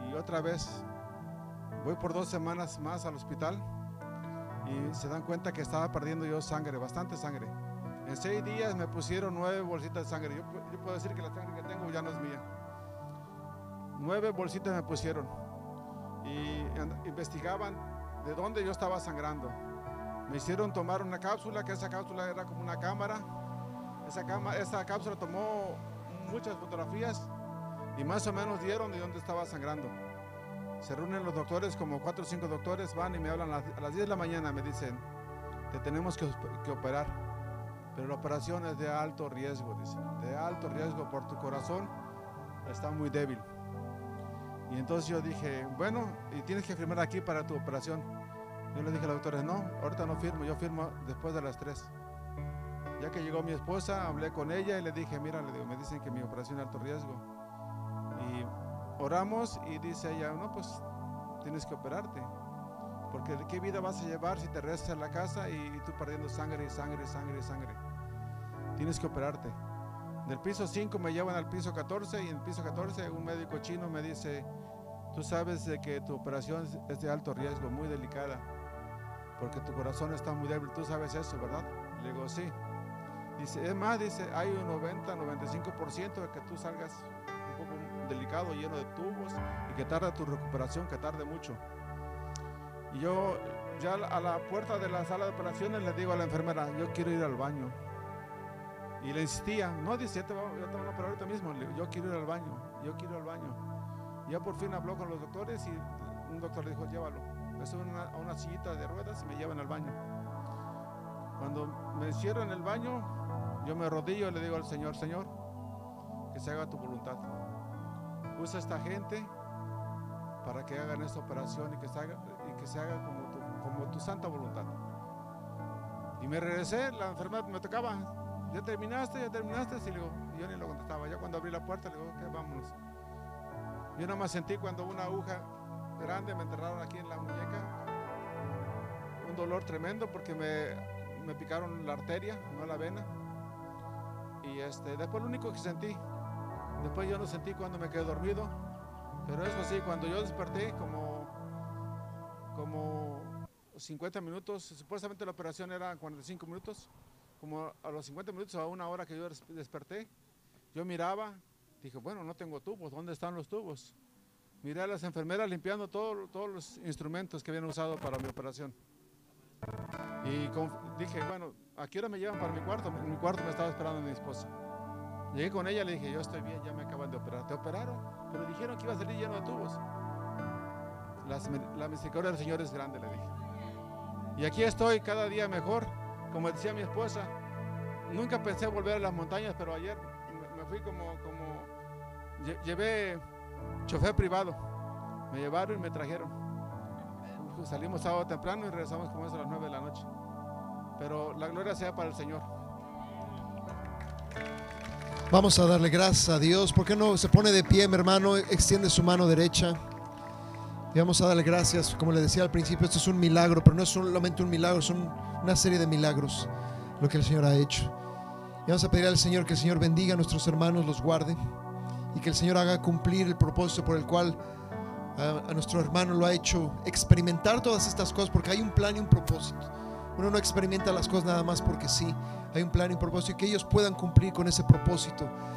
Y otra vez, voy por dos semanas más al hospital y se dan cuenta que estaba perdiendo yo sangre, bastante sangre. En seis días me pusieron nueve bolsitas de sangre. Yo puedo decir que la sangre que tengo ya no es mía. Nueve bolsitas me pusieron y investigaban de dónde yo estaba sangrando. Me hicieron tomar una cápsula, que esa cápsula era como una cámara. Esa, cápsula tomó muchas fotografías y más o menos dieron de dónde estaba sangrando. Se reúnen los doctores, como cuatro o cinco doctores, van y me hablan a las, a las 10 de la mañana, me dicen, te tenemos que operar, pero la operación es de alto riesgo, dicen, de alto riesgo por tu corazón, está muy débil. Y entonces yo dije, bueno, y tienes que firmar aquí para tu operación. Yo le dije a la doctora, no, ahorita no firmo, yo firmo después de las 3. Ya que llegó mi esposa, hablé con ella y le dije, mira, le digo, me dicen que mi operación es alto riesgo. Y oramos y dice ella, no, pues tienes que operarte. Porque ¿de qué vida vas a llevar si te restas en la casa y, y tú perdiendo sangre y sangre y sangre y sangre? Tienes que operarte. Del piso 5 me llevan al piso 14 y en el piso 14 un médico chino me dice, tú sabes de que tu operación es- de alto riesgo, muy delicada, porque tu corazón está muy débil. Tú sabes eso, ¿verdad? Le digo, sí. Dice, es más, dice, hay un 90, 95% de que tú salgas un poco delicado, lleno de tubos y que tarde tu recuperación, que tarde mucho. Y yo ya a la puerta de la sala de operaciones le digo a la enfermera, yo quiero ir al baño. Y le insistía, no, dice, ya te, va- ya a operar ahorita mismo. Yo quiero ir al baño, yo quiero ir al baño. Y ya por fin habló con los doctores y un doctor le dijo, llévalo. Me suben a una sillita de ruedas y me llevan al baño. Cuando me encierro en el baño, yo me arrodillo y le digo al Señor, Señor, que se haga tu voluntad. Usa esta gente para que hagan esta operación y que se haga, y que se haga como, tu, como tu santa voluntad. Y me regresé, la enfermedad me tocaba. ¿Ya terminaste? ¿Ya terminaste? Y le digo, yo ni lo contestaba. Ya cuando abrí la puerta le digo, ok, vámonos. Yo nada más sentí cuando una aguja grande me enterraron aquí en la muñeca. Un dolor tremendo porque me, me picaron la arteria, no la vena. Y este, después lo único que sentí, después yo no sentí cuando me quedé dormido. Pero eso sí, cuando yo desperté como, como 50 minutos, supuestamente la operación era 45 minutos, como a los 50 minutos a una hora que yo des- desperté, yo miraba, dije, bueno, no tengo tubos, ¿dónde están los tubos? Miré a las enfermeras limpiando todo- todos los instrumentos que habían usado para mi operación. Y dije, bueno, ¿a qué hora me llevan para mi cuarto? En mi cuarto me estaba esperando mi esposa. Llegué con ella, le dije, yo estoy bien, ya me acaban de operar. ¿Te operaron? Pero dijeron que iba a salir lleno de tubos. Las- la misericordia del Señor es grande, le dije. Y aquí estoy cada día mejor. Como decía mi esposa, nunca pensé volver a las montañas, pero ayer me, fui como, como, lle- llevé chofer privado. Me llevaron y me trajeron. Salimos sábado temprano y regresamos como eso a las 9 de la noche. Pero la gloria sea para el Señor. Vamos a darle gracias a Dios. ¿Por qué no se pone de pie, mi hermano? Extiende su mano derecha. Y vamos a darle gracias. Como le decía al principio, esto es un milagro, pero no es solamente un milagro, son una serie de milagros lo que el Señor ha hecho. Y vamos a pedir al Señor que el Señor bendiga a nuestros hermanos, los guarde y que el Señor haga cumplir el propósito por el cual a, a nuestro hermano lo ha hecho experimentar todas estas cosas, porque hay un plan y un propósito. Uno no experimenta las cosas nada más porque sí. Hay un plan y un propósito y que ellos puedan cumplir con ese propósito